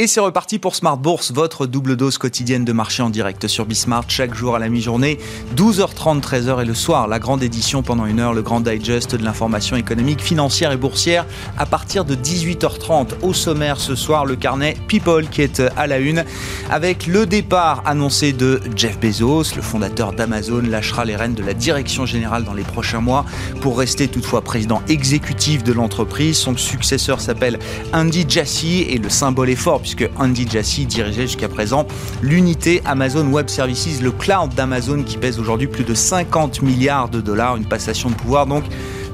Et c'est reparti pour Smart Bourse, votre double dose quotidienne de marché en direct sur Bismart, chaque jour à la mi-journée, 12h30, 13h et le soir, la grande édition pendant une heure, le grand digest de l'information économique, financière et boursière à partir de 18h30. Au sommaire ce soir, le carnet People qui est à la une, avec le départ annoncé de Jeff Bezos, le fondateur d'Amazon, lâchera les rênes de la direction générale dans les prochains mois pour rester toutefois président exécutif de l'entreprise. Son successeur s'appelle Andy Jassy et le symbole est fort puisque Andy Jassy dirigeait jusqu'à présent l'unité Amazon Web Services, le cloud d'Amazon qui pèse aujourd'hui plus de 50 milliards de dollars, une passation de pouvoir donc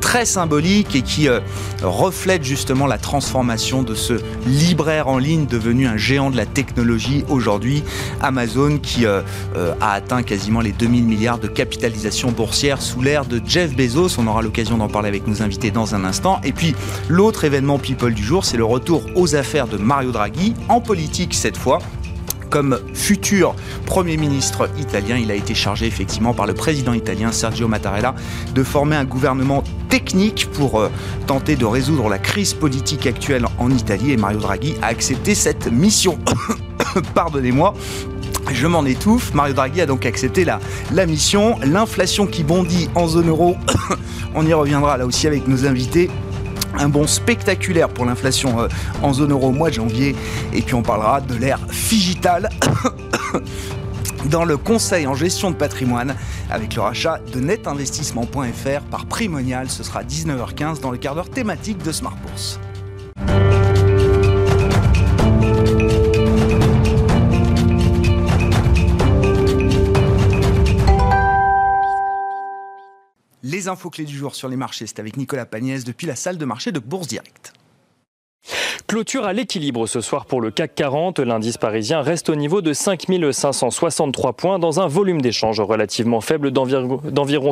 très symbolique et qui euh, reflète justement la transformation de ce libraire en ligne devenu un géant de la technologie aujourd'hui, Amazon qui euh, euh, a atteint quasiment les 2000 milliards de capitalisation boursière sous l'ère de Jeff Bezos. On aura l'occasion d'en parler avec nos invités dans un instant. Et puis l'autre événement people du jour, c'est le retour aux affaires de Mario Draghi, en politique cette fois, comme futur Premier ministre italien. Il a été chargé effectivement par le président italien Sergio Mattarella de former un gouvernement technique pour euh, tenter de résoudre la crise politique actuelle en Italie et Mario Draghi a accepté cette mission. Pardonnez-moi. Je m'en étouffe. Mario Draghi a donc accepté la, la mission. L'inflation qui bondit en zone euro, on y reviendra là aussi avec nos invités un bond spectaculaire pour l'inflation euh, en zone euro au mois de janvier. Et puis on parlera de l'ère figital dans le conseil en gestion de patrimoine avec le rachat de netinvestissement.fr par Primonial. Ce sera 19h15 dans le quart d'heure thématique de Smart Bourse. Infos clés du jour sur les marchés, c'est avec Nicolas Pagnès depuis la salle de marché de Bourse Direct. Clôture à l'équilibre ce soir pour le CAC 40. L'indice parisien reste au niveau de 5563 points dans un volume d'échange relativement faible d'environ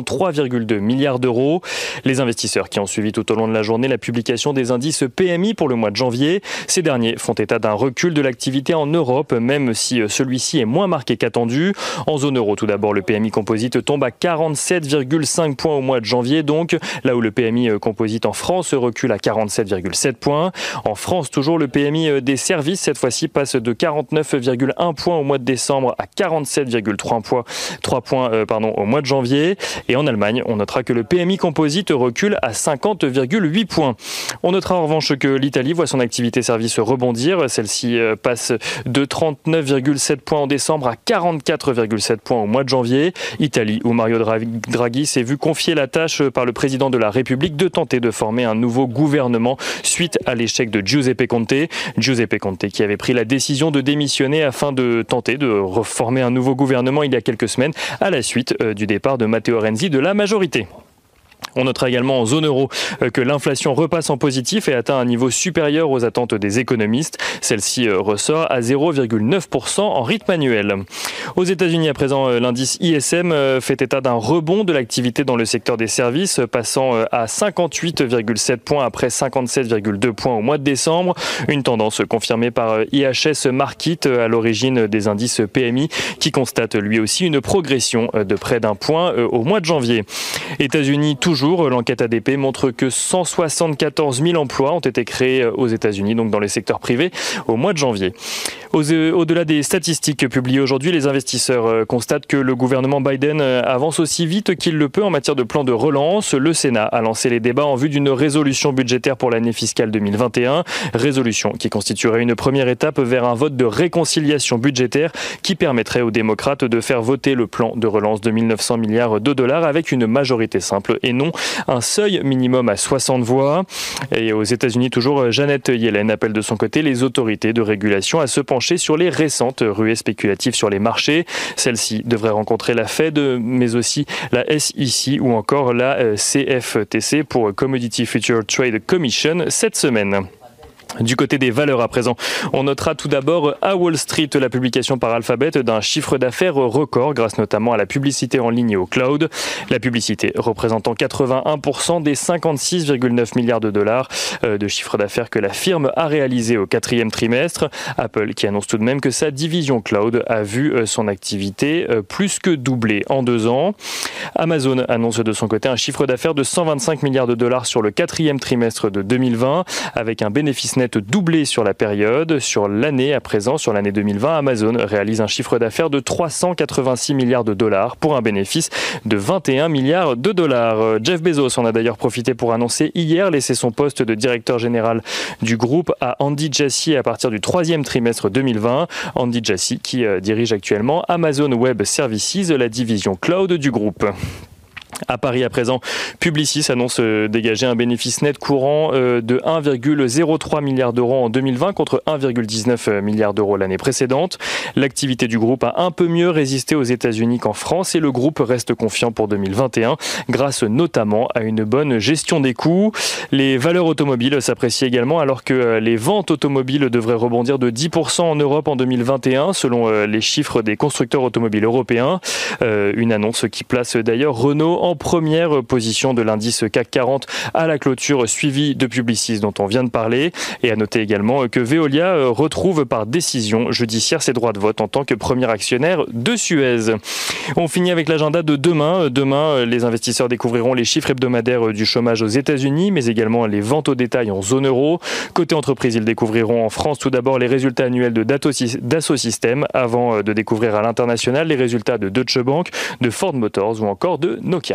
3,2 milliards d'euros. Les investisseurs qui ont suivi tout au long de la journée la publication des indices PMI pour le mois de janvier, ces derniers font état d'un recul de l'activité en Europe, même si celui-ci est moins marqué qu'attendu. En zone euro, tout d'abord, le PMI composite tombe à 47,5 points au mois de janvier, donc là où le PMI composite en France recule à 47,7 points. En France, toujours le PMI euh, des services, cette fois-ci, passe de 49,1 points au mois de décembre à 47,3 points, 3 points euh, pardon, au mois de janvier. Et en Allemagne, on notera que le PMI composite recule à 50,8 points. On notera en revanche que l'Italie voit son activité service rebondir. Celle-ci euh, passe de 39,7 points en décembre à 44,7 points au mois de janvier. Italie, où Mario Draghi s'est vu confier la tâche par le président de la République de tenter de former un nouveau gouvernement suite à l'échec de Giuseppe Giuseppe Conte. Giuseppe Conte qui avait pris la décision de démissionner afin de tenter de reformer un nouveau gouvernement il y a quelques semaines à la suite euh, du départ de Matteo Renzi de la majorité. On notera également en zone euro euh, que l'inflation repasse en positif et atteint un niveau supérieur aux attentes des économistes. Celle-ci euh, ressort à 0,9% en rythme annuel. Aux États-Unis, à présent, euh, l'indice ISM fait état d'un rebond de l'activité dans le secteur des services, passant à 58,7 points après 57,2 points au mois de décembre. Une tendance confirmée par IHS Markit à l'origine des indices PMI, qui constate lui aussi une progression de près d'un point au mois de janvier. États-Unis toujours l'enquête ADP montre que 174 000 emplois ont été créés aux États-Unis, donc dans les secteurs privés, au mois de janvier. Au-delà des statistiques publiées aujourd'hui, les investisseurs euh, constatent que le gouvernement Biden euh, avance aussi vite qu'il le peut en matière de plan de relance. Le Sénat a lancé les débats en vue d'une résolution budgétaire pour l'année fiscale 2021, résolution qui constituerait une première étape vers un vote de réconciliation budgétaire qui permettrait aux démocrates de faire voter le plan de relance de 1900 milliards de dollars avec une majorité simple et non un seuil minimum à 60 voix. Et aux États-Unis, toujours, Jeannette Yellen appelle de son côté les autorités de régulation à se pencher sur les récentes ruées spéculatives sur les marchés. Celle-ci devrait rencontrer la Fed, mais aussi la SEC ou encore la CFTC pour Commodity Future Trade Commission cette semaine. Du côté des valeurs à présent, on notera tout d'abord à Wall Street la publication par Alphabet d'un chiffre d'affaires record grâce notamment à la publicité en ligne et au cloud. La publicité représentant 81% des 56,9 milliards de dollars euh, de chiffre d'affaires que la firme a réalisé au quatrième trimestre. Apple qui annonce tout de même que sa division cloud a vu euh, son activité euh, plus que doubler en deux ans. Amazon annonce de son côté un chiffre d'affaires de 125 milliards de dollars sur le quatrième trimestre de 2020 avec un bénéfice net doublé sur la période. Sur l'année à présent, sur l'année 2020, Amazon réalise un chiffre d'affaires de 386 milliards de dollars pour un bénéfice de 21 milliards de dollars. Jeff Bezos en a d'ailleurs profité pour annoncer hier laisser son poste de directeur général du groupe à Andy Jassy à partir du troisième trimestre 2020. Andy Jassy qui euh, dirige actuellement Amazon Web Services, la division cloud du groupe. À Paris à présent, Publicis annonce euh, dégager un bénéfice net courant euh, de 1,03 milliard d'euros en 2020 contre 1,19 euh, milliard d'euros l'année précédente. L'activité du groupe a un peu mieux résisté aux États-Unis qu'en France et le groupe reste confiant pour 2021 grâce notamment à une bonne gestion des coûts. Les valeurs automobiles s'apprécient également alors que les ventes automobiles devraient rebondir de 10% en Europe en 2021 selon les chiffres des constructeurs automobiles européens. Une annonce qui place d'ailleurs Renault en première position de l'indice CAC 40 à la clôture suivi de Publicis dont on vient de parler. Et à noter également que Veolia euh, retrouve par décision judiciaire ses droits de vote en tant que premier actionnaire de Suez. On finit avec l'agenda de demain. Demain, euh, les investisseurs découvriront les chiffres hebdomadaires du chômage aux États-Unis, mais également les ventes au détail en zone euro. Côté entreprise, ils découvriront en France tout d'abord les résultats annuels de Dassault Systèmes avant euh, de découvrir à l'international les résultats de Deutsche Bank, de Ford Motors ou encore de Nokia.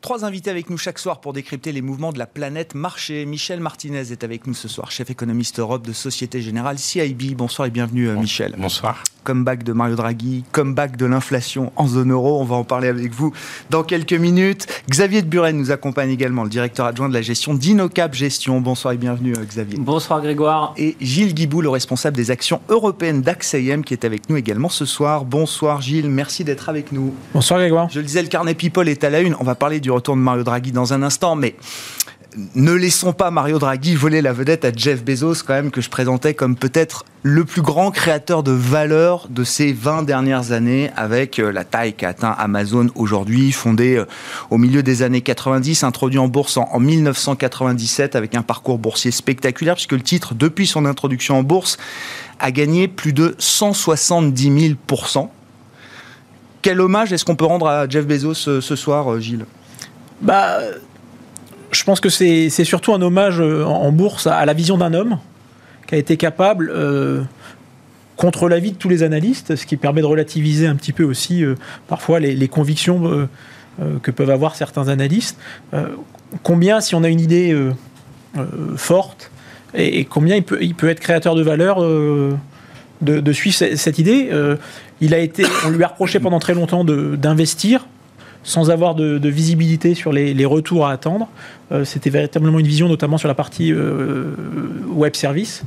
Trois invités avec nous chaque soir pour décrypter les mouvements de la planète marché. Michel Martinez est avec nous ce soir, chef économiste Europe de Société Générale CIB. Bonsoir et bienvenue euh, Michel. Bonsoir comeback de Mario Draghi, comeback de l'inflation en zone euro. On va en parler avec vous dans quelques minutes. Xavier de Buren nous accompagne également, le directeur adjoint de la gestion d'Inocap Gestion. Bonsoir et bienvenue euh, Xavier. Bonsoir Grégoire. Et Gilles Guibou, le responsable des actions européennes d'AXAIM, qui est avec nous également ce soir. Bonsoir Gilles, merci d'être avec nous. Bonsoir Grégoire. Je le disais, le carnet People est à la une. On va parler du retour de Mario Draghi dans un instant, mais ne laissons pas Mario Draghi voler la vedette à Jeff Bezos, quand même, que je présentais comme peut-être le plus grand créateur de valeur de ces 20 dernières années, avec euh, la taille qu'a atteint Amazon aujourd'hui, fondé euh, au milieu des années 90, introduit en bourse en 1997, avec un parcours boursier spectaculaire, puisque le titre, depuis son introduction en bourse, a gagné plus de 170 000 Quel hommage est-ce qu'on peut rendre à Jeff Bezos euh, ce soir, Gilles? Bah, je pense que c'est surtout un hommage euh, en bourse à la vision d'un homme qui a été capable, euh, contre l'avis de tous les analystes, ce qui permet de relativiser un petit peu aussi euh, parfois les, convictions que peuvent avoir certains analystes. combien, si on a une idée forte, et, combien il peut, il peut, être créateur de valeur de, suivre cette, idée. il a été, on lui a reproché pendant très longtemps d'investir sans avoir de, visibilité sur les, retours à attendre. Euh, c'était véritablement une vision, notamment sur la partie euh, web service.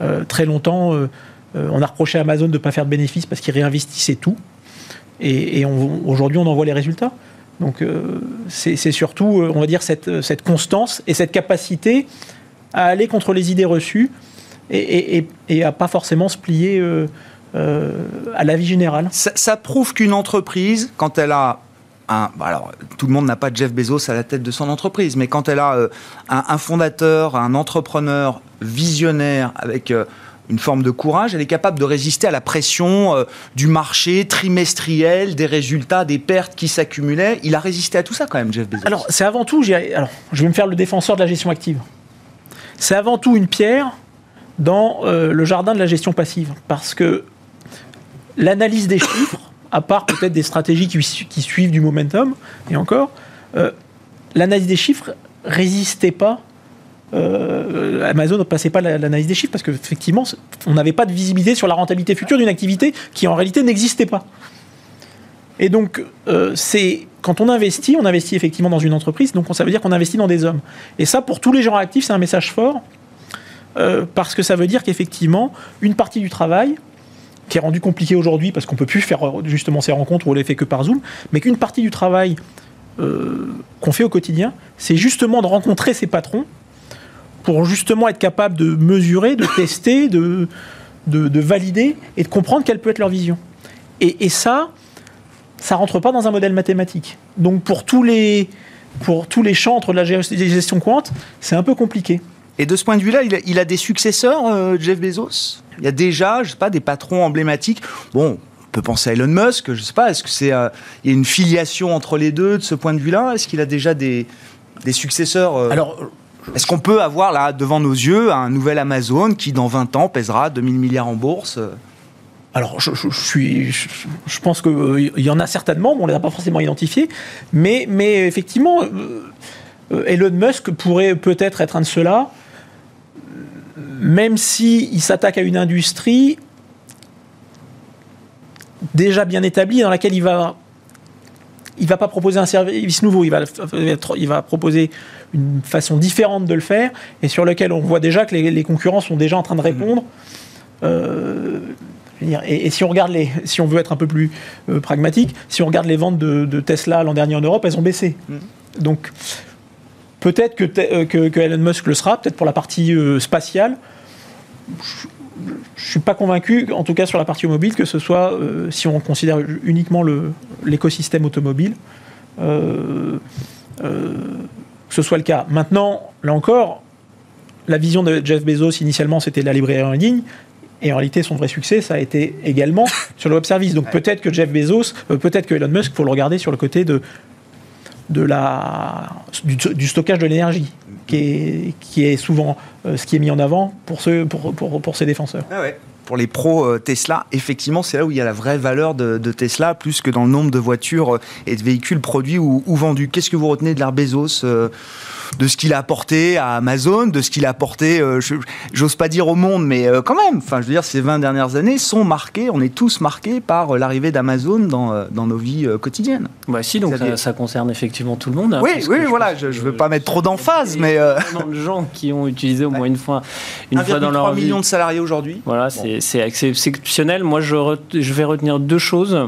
Euh, très longtemps, on a reproché à Amazon de ne pas faire de bénéfices parce qu'il réinvestissait tout. Et, aujourd'hui, on en voit les résultats. Donc, c'est surtout, on va dire, cette, cette, constance et cette capacité à aller contre les idées reçues et, et à pas forcément se plier. à la vie générale. Ça, ça prouve qu'une entreprise, quand elle a bah alors, tout le monde n'a pas Jeff Bezos à la tête de son entreprise, mais quand elle a euh, un, fondateur, un entrepreneur visionnaire avec euh, une forme de courage, elle est capable de résister à la pression euh, du marché trimestriel, des résultats, des pertes qui s'accumulaient. Il a résisté à tout ça quand même, Jeff Bezos. Alors, c'est avant tout, alors, je vais me faire le défenseur de la gestion active. C'est avant tout une pierre dans le jardin de la gestion passive, parce que l'analyse des chiffres à part peut-être des stratégies qui, suivent du momentum, et encore, euh, l'analyse des chiffres résistait pas. Euh, Amazon ne passait pas l'analyse des chiffres parce qu'effectivement, on n'avait pas de visibilité sur la rentabilité future d'une activité qui en réalité n'existait pas. Et donc, euh, c'est quand on investit, on investit effectivement dans une entreprise, donc ça veut dire qu'on investit dans des hommes. Et ça, pour tous les gens actifs, c'est un message fort, parce que ça veut dire qu'effectivement, une partie du travail, qui est rendu compliqué aujourd'hui parce qu'on peut plus faire justement ces rencontres où on les fait que par Zoom, mais qu'une partie du travail euh, qu'on fait au quotidien, c'est justement de rencontrer ces patrons pour justement être capable de mesurer, de tester, de, de, valider et de comprendre quelle peut être leur vision. Et, ça, ça rentre pas dans un modèle mathématique. Donc pour tous les, pour tous les chantres de la gestion quant, c'est un peu compliqué. Et de ce point de vue-là, il, a des successeurs, euh, Jeff Bezos? Il y a déjà, je sais pas, des patrons emblématiques. Bon, on peut penser à Elon Musk, je sais pas, est-ce que c'est euh, il y a une filiation entre les deux de ce point de vue-là? Est-ce qu'il a déjà des, des successeurs euh? Alors, est-ce qu'on peut avoir là devant nos yeux un nouvel Amazon qui dans 20 ans pèsera 2000 milliards en bourse? Alors, je, suis, je, pense qu'il y en a certainement, mais on ne les a pas forcément identifiés. Mais, mais effectivement, Elon Musk pourrait peut-être être un de ceux-là même s'il il s'attaque à une industrie déjà bien établie dans laquelle il va il va pas proposer un service nouveau, il va, il va proposer une façon différente de le faire et sur lequel on voit déjà que les, concurrents sont déjà en train de mmh. répondre. Euh, et, si on regarde les, si on veut être un peu plus euh, pragmatique, si on regarde les ventes de, Tesla l'an dernier en Europe, elles ont baissé. Mmh. Donc peut-être que, euh, que, que, Elon Musk le sera, peut-être pour la partie spatiale je ne suis pas convaincu, en tout cas sur la partie automobile, que ce soit, euh, si on considère uniquement l'écosystème automobile, euh, euh, que ce soit le cas. Maintenant, là encore, la vision de Jeff Bezos, initialement, c'était la librairie en ligne. Et en réalité, son vrai succès, ça a été également sur le web service. Donc peut-être que Jeff Bezos, peut-être que Elon Musk, faut le regarder sur le côté de, de la, du stockage de l'énergie qui est, souvent euh, ce qui est mis en avant pour, ceux, défenseurs. Ah pour les pros euh, Tesla, effectivement, c'est là où il y a la vraie valeur de, Tesla, plus que dans le nombre de voitures euh, et de véhicules produits ou, vendus. Qu'est-ce que vous retenez de l'art Bezos de ce qu'il a apporté à Amazon, de ce qu'il a apporté, euh, j'ose pas dire au monde, mais euh, quand même, enfin, je veux dire, ces 20 dernières années sont marquées, on est tous marqués par euh, l'arrivée d'Amazon dans, dans, nos vies quotidiennes. Bah si, donc ça, concerne effectivement tout le monde. Hein, oui, oui, voilà, je, ne veux pas mettre trop d'emphase, mais... De gens qui ont utilisé au moins une fois, une fois dans leur vie. millions de salariés aujourd'hui. Voilà, c'est exceptionnel. Moi, je, je vais retenir deux choses.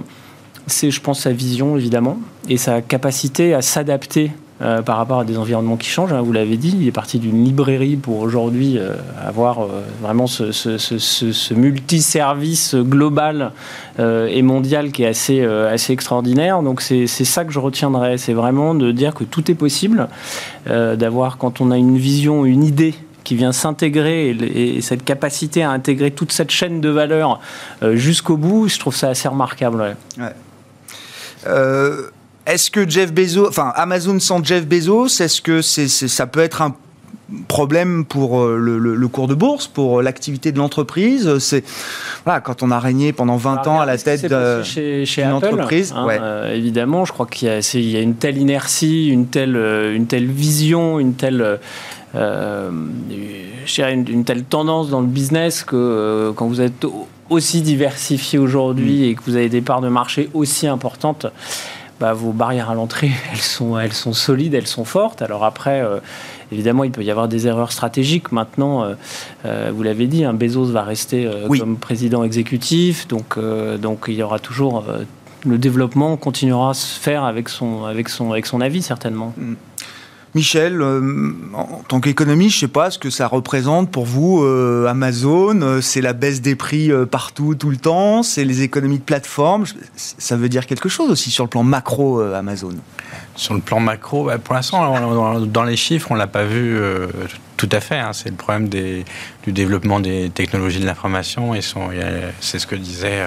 C'est, je pense, sa vision, évidemment, et sa capacité à s'adapter euh, par rapport à des environnements qui changent. Hein, vous l'avez dit, il est parti d'une librairie pour aujourd'hui euh, avoir euh, vraiment ce, ce, ce, ce multiservice global et mondial qui est assez, assez extraordinaire. Donc c'est ça que je retiendrai, c'est vraiment de dire que tout est possible, d'avoir quand on a une vision, une idée qui vient s'intégrer et, cette capacité à intégrer toute cette chaîne de valeur jusqu'au bout, je trouve ça assez remarquable. Est-ce que Jeff Bezos, enfin Amazon sans Jeff Bezos, est-ce que c'est, ça peut être un problème pour euh, le, cours de bourse, pour l'activité de l'entreprise? C'est voilà, quand on a régné pendant 20 ans à la tête de, d'une entreprise? Hein, euh, évidemment, je crois qu'il y a, il y a, une telle inertie, une telle, euh, une telle vision, une telle euh, une, une, telle tendance dans le business que quand vous êtes aussi diversifié aujourd'hui mm. et que vous avez des parts de marché aussi importantes, bah, vos barrières à l'entrée, elles sont, elles sont solides, elles sont fortes. Alors après, euh, évidemment, il peut y avoir des erreurs stratégiques. Maintenant, euh, euh, vous l'avez dit, un Bezos va rester comme président exécutif, donc, donc il y aura toujours le développement continuera à se faire avec son, avec son, avec son avis certainement. Mm. Michel, euh, en tant qu'économiste, je ne sais pas ce que ça représente pour vous, euh, Amazon. Euh, c'est la baisse des prix partout, tout le temps. C'est les économies de plateforme. Ça veut dire quelque chose aussi sur le plan macro, Amazon. Sur le plan macro, bah, pour l'instant, dans les chiffres, on ne l'a pas vu tout à fait. Hein. C'est le problème du développement des technologies de l'information. Et c'est ce que disait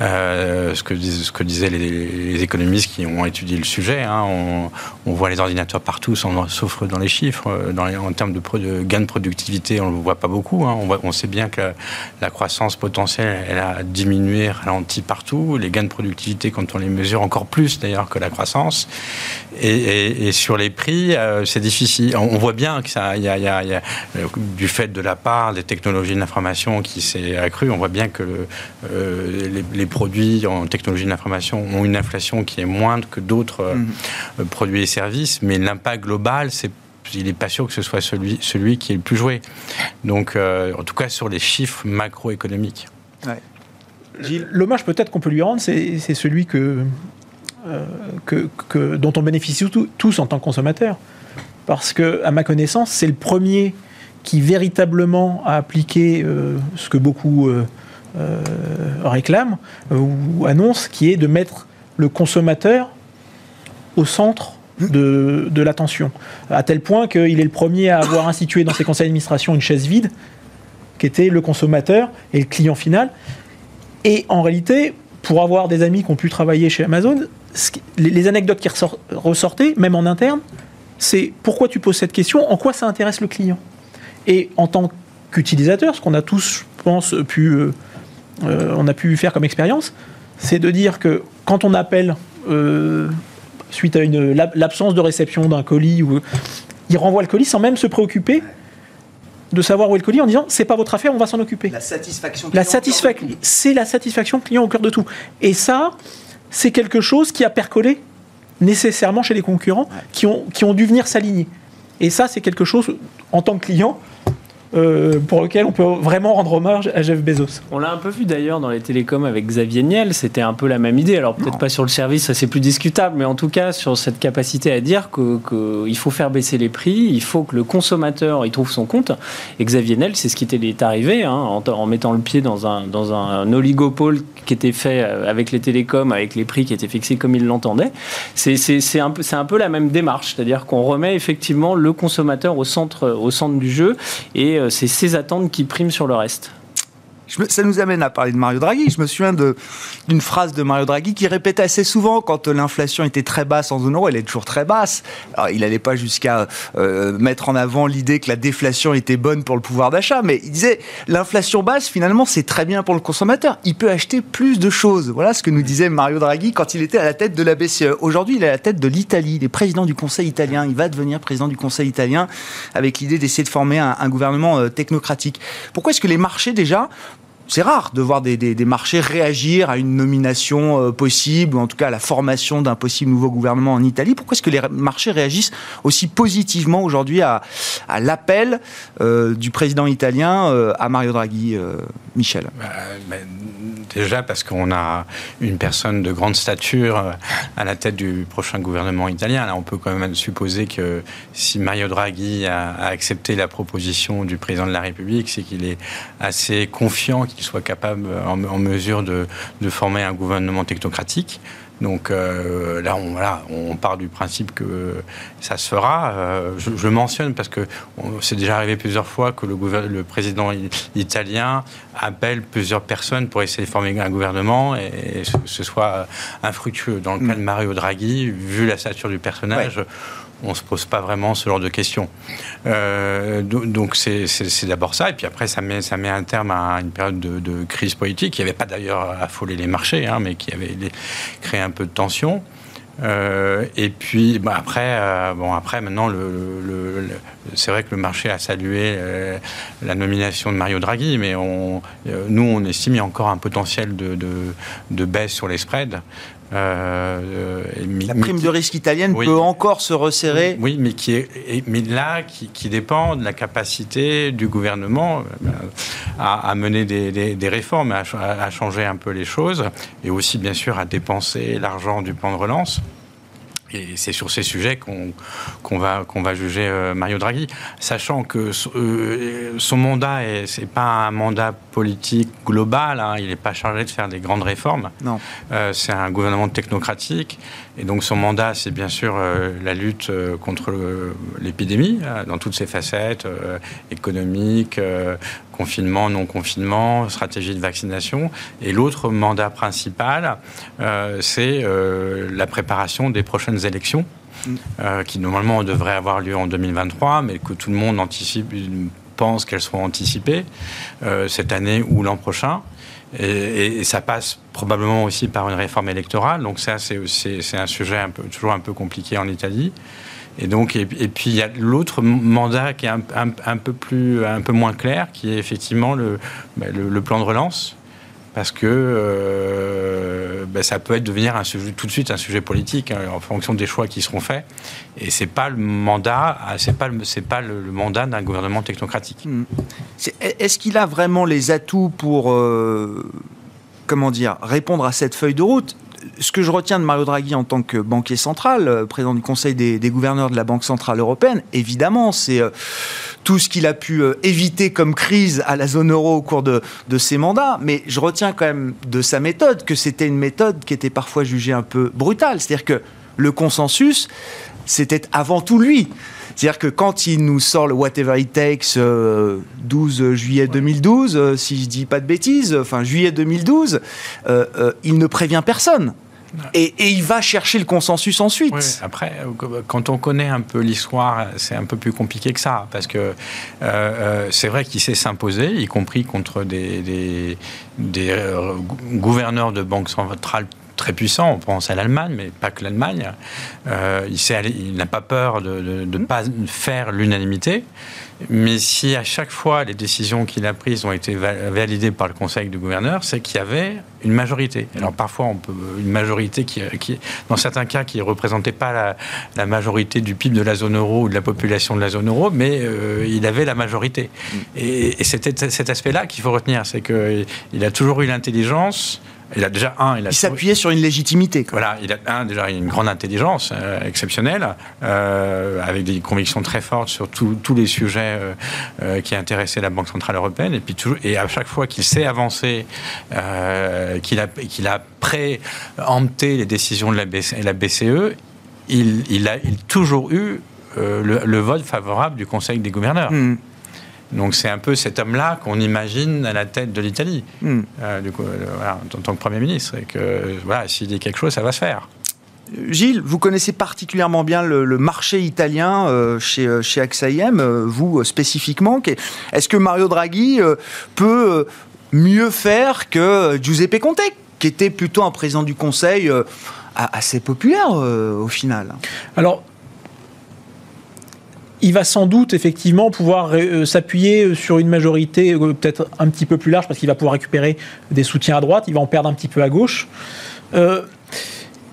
euh, que, ce que disaient les, économistes qui ont étudié le sujet. Hein. On, voit les ordinateurs partout, sauf dans les chiffres. Dans en termes de, de, gain de productivité, on ne le voit pas beaucoup. Hein. On, sait bien que la, croissance potentielle, elle a diminué, ralenti partout. Les gains de productivité, quand on les mesure, encore plus d'ailleurs que la croissance. Et, sur les prix, euh, c'est difficile. On voit bien qu'il y, y, a y a, du fait de la part des technologies de l'information qui s'est accrue, on voit bien que les, produits en technologie de l'information ont une inflation qui est moindre que d'autres mmh. produits et services, mais l'impact global, c'est il n'est pas sûr que ce soit celui, celui qui est le plus joué. Donc, en tout cas, sur les chiffres macroéconomiques. L'hommage peut-être qu'on peut lui rendre, c'est celui que, euh, que, dont on bénéficie tous en tant que consommateurs. Parce que, à ma connaissance, c'est le premier qui véritablement a appliqué euh, ce que beaucoup euh, réclament ou annoncent, qui est de mettre le consommateur au centre de, de l'attention. À tel point qu'il est le premier à avoir institué dans ses conseils d'administration une chaise vide, qui était le consommateur et le client final. Et en réalité, pour avoir des amis qui ont pu travailler chez Amazon, les, anecdotes qui ressortaient, même en interne, c'est pourquoi tu poses cette question, en quoi ça intéresse le client. Et en tant qu'utilisateur, ce qu'on a tous, je pense, pu, euh, euh, on a pu faire comme expérience, c'est de dire que quand on appelle euh, suite à une l'absence de réception d'un colis, ou, il renvoie le colis sans même se préoccuper de savoir où est le colis en disant c'est pas votre affaire, on va s'en occuper. La satisfaction. La satisfaction, c'est la satisfaction client au cœur de tout. Et ça, c'est quelque chose qui a percolé nécessairement chez les concurrents qui, ont, qui ont dû venir s'aligner. Et ça, c'est quelque chose, en tant que client, euh, pour lequel on peut vraiment rendre hommage à Jeff Bezos. On l'a un peu vu d'ailleurs dans les télécoms avec Xavier Niel, c'était un peu la même idée. Alors peut-être pas sur le service, ça c'est plus discutable, mais en tout cas sur cette capacité à dire qu'il que faut faire baisser les prix, il faut que le consommateur il trouve son compte. Et Xavier Niel, c'est ce qui est arrivé hein, en, mettant le pied dans un, dans un oligopole qui était fait euh, avec les télécoms, avec les prix qui étaient fixés comme il l'entendait. C'est un, peu, un peu la même démarche, c'est-à-dire qu'on remet effectivement le consommateur au centre, au centre du jeu et c'est ses attentes qui priment sur le reste ça nous amène à parler de Mario Draghi. Je me souviens d'une phrase de Mario Draghi qui répétait assez souvent quand l'inflation était très basse en zone euro, elle est toujours très basse. Alors, il n'allait pas jusqu'à euh, mettre en avant l'idée que la déflation était bonne pour le pouvoir d'achat, mais il disait l'inflation basse, finalement, c'est très bien pour le consommateur. Il peut acheter plus de choses. Voilà ce que nous disait Mario Draghi quand il était à la tête de la BCE. Aujourd'hui, il est à la tête de l'Italie. Il est président du Conseil italien. Il va devenir président du Conseil italien avec l'idée d'essayer de former un, un gouvernement euh, technocratique. Pourquoi est-ce que les marchés, déjà, c'est rare de voir des, marchés réagir à une nomination euh, possible, ou en tout cas à la formation d'un possible nouveau gouvernement en Italie. Pourquoi est-ce que les marchés réagissent aussi positivement aujourd'hui à, l'appel euh, du président italien euh, à Mario Draghi, Michel? Bah, bah, Déjà parce qu'on a une personne de grande stature à la tête du prochain gouvernement italien. Là, on peut quand même supposer que si Mario Draghi a, a accepté la proposition du président de la République, c'est qu'il est assez confiant soit capable, en, mesure de, former un gouvernement technocratique. Donc euh, là, on, voilà, on part du principe que ça se fera. Euh, je, mentionne parce que c'est déjà arrivé plusieurs fois que le, le, président italien appelle plusieurs personnes pour essayer de former un gouvernement et, ce, ce soit infructueux. Dans le cas de mm. Mario Draghi, vu la stature du personnage, on se pose pas vraiment ce genre de questions. Euh, donc c'est d'abord ça, et puis après ça met, un terme à une période de, crise politique qui n'avait pas d'ailleurs affolé les marchés, hein, mais qui avait créé un peu de tension. Euh, et puis bah, après, euh, bon après maintenant, le, c'est vrai que le marché a salué la nomination de Mario Draghi, mais on, nous on estime y a encore un potentiel de, de baisse sur les spreads. Euh, la prime de risque italienne peut encore se resserrer. Oui, mais qui est, mais là, qui, dépend de la capacité du gouvernement euh, à, mener des, réformes, à, à, changer un peu les choses, et aussi bien sûr à dépenser l'argent du plan de relance. Et c'est sur ces sujets qu'on va, qu'on va juger euh, Mario Draghi, sachant que euh, son mandat, ce n'est pas un mandat politique global, hein. il n'est pas chargé de faire des grandes réformes. Non. Euh, c'est un gouvernement technocratique, et donc son mandat, c'est bien sûr la lutte contre l'épidémie, dans toutes ses facettes, économique, confinement, non-confinement, stratégie de vaccination. Et l'autre mandat principal, euh, c'est euh, la préparation des prochaines élections. Mm. Euh, qui normalement devraient avoir lieu en 2023, mais que tout le monde anticipe, pense qu'elles seront anticipées cette année ou l'an prochain. Et, ça passe probablement aussi par une réforme électorale. Donc ça, c'est un sujet un peu, toujours un peu compliqué en Italie. Et donc, et, puis il y a l'autre mandat qui est un, peu plus, un peu moins clair, qui est effectivement le, bah, le, plan de relance, parce que euh, bah, ça peut être devenir tout de suite un sujet politique hein, en fonction des choix qui seront faits. Et c'est pas le mandat, c'est pas c'est pas le, mandat d'un gouvernement technocratique. Hmm. Est-ce qu'il a vraiment les atouts pour euh, comment dire répondre à cette feuille de route? Ce que je retiens de Mario Draghi en tant que banquier central, euh, président du Conseil des, gouverneurs de la Banque centrale européenne, évidemment, c'est euh, tout ce qu'il a pu euh, éviter comme crise à la zone euro au cours de, de ses mandats. Mais je retiens quand même de sa méthode que c'était une méthode qui était parfois jugée un peu brutale. C'est-à-dire que le consensus, c'était avant tout lui. C'est-à-dire que quand il nous sort le Whatever It Takes 12 juillet 2012, si je dis pas de bêtises, enfin juillet 2012, il ne prévient personne. Et, il va chercher le consensus ensuite. après, quand on connaît un peu l'histoire, c'est un peu plus compliqué que ça, parce que euh, euh, c'est vrai qu'il s'est s'imposer, y compris contre des, des, des euh, gouverneurs de banques centrales très puissant. On pense à l'Allemagne, mais pas que l'Allemagne. Euh, il n'a pas peur de ne pas faire l'unanimité. Mais si à chaque fois les décisions qu'il a prises ont été validées par le Conseil de gouverneurs, c'est qu'il y avait une majorité. Alors parfois, on peut, une majorité qui, dans certains cas, qui ne représentait pas la, majorité du PIB de la zone euro ou de la population de la zone euro, mais euh, il avait la majorité. Et, et c'était cet aspect-là qu'il faut retenir, c'est qu'il a toujours eu l'intelligence il a déjà un. Il, s'appuyait sur une légitimité. Voilà, il a un déjà une grande intelligence euh, exceptionnelle, euh, avec des convictions très fortes sur tous les sujets euh, qui intéressaient la Banque centrale européenne. Et puis toujours, et à chaque fois qu'il s'est avancé, qu'il a qu'il a préempté les décisions de la, BCE, il, a toujours eu le, vote favorable du Conseil des gouverneurs. Hmm. Donc c'est un peu cet homme-là qu'on imagine à la tête de l'Italie, hmm. euh, euh, en tant que Premier ministre. Et que voilà, s'il dit quelque chose, ça va se faire. Gilles, vous connaissez particulièrement bien le, marché italien euh, chez, chez AXA IM, vous spécifiquement. Est-ce que Mario Draghi peut mieux faire que Giuseppe Conte, qui était plutôt un président du Conseil assez populaire au final? Alors, il va sans doute effectivement pouvoir euh, s'appuyer sur une majorité euh, peut-être un petit peu plus large parce qu'il va pouvoir récupérer des soutiens à droite, il va en perdre un petit peu à gauche. Euh,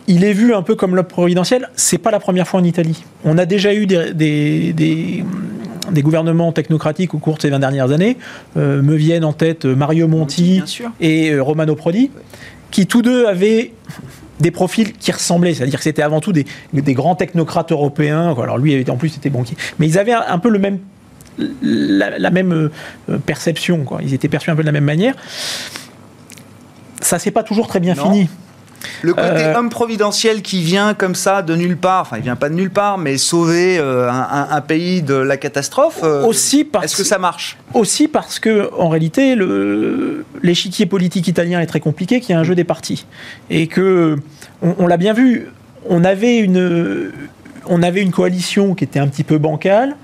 il est vu un peu comme l'homme providentiel. C'est pas la première fois en Italie. On a déjà eu des, des, gouvernements technocratiques au cours de ces 20 dernières années. me viennent en tête Mario Monti et Romano Prodi, qui tous deux avaient des profils qui ressemblaient, c'est-à-dire que c'était avant tout des, grands technocrates européens. Alors lui, en plus, était banquier. Mais ils avaient un, peu le même, la, même euh, perception. Quoi. Ils étaient perçus un peu de la même manière. Ça s'est pas toujours très bien fini. Le côté euh, homme providentiel qui vient comme ça de nulle part, enfin il vient pas de nulle part, mais sauver euh, un, pays de la catastrophe. Euh, aussi parce est-ce que ça marche? Aussi parce que en réalité l'échiquier politique italien est très compliqué, qu'il y a un jeu des partis et que on, l'a bien vu, on avait une on avait une coalition qui était un petit peu bancale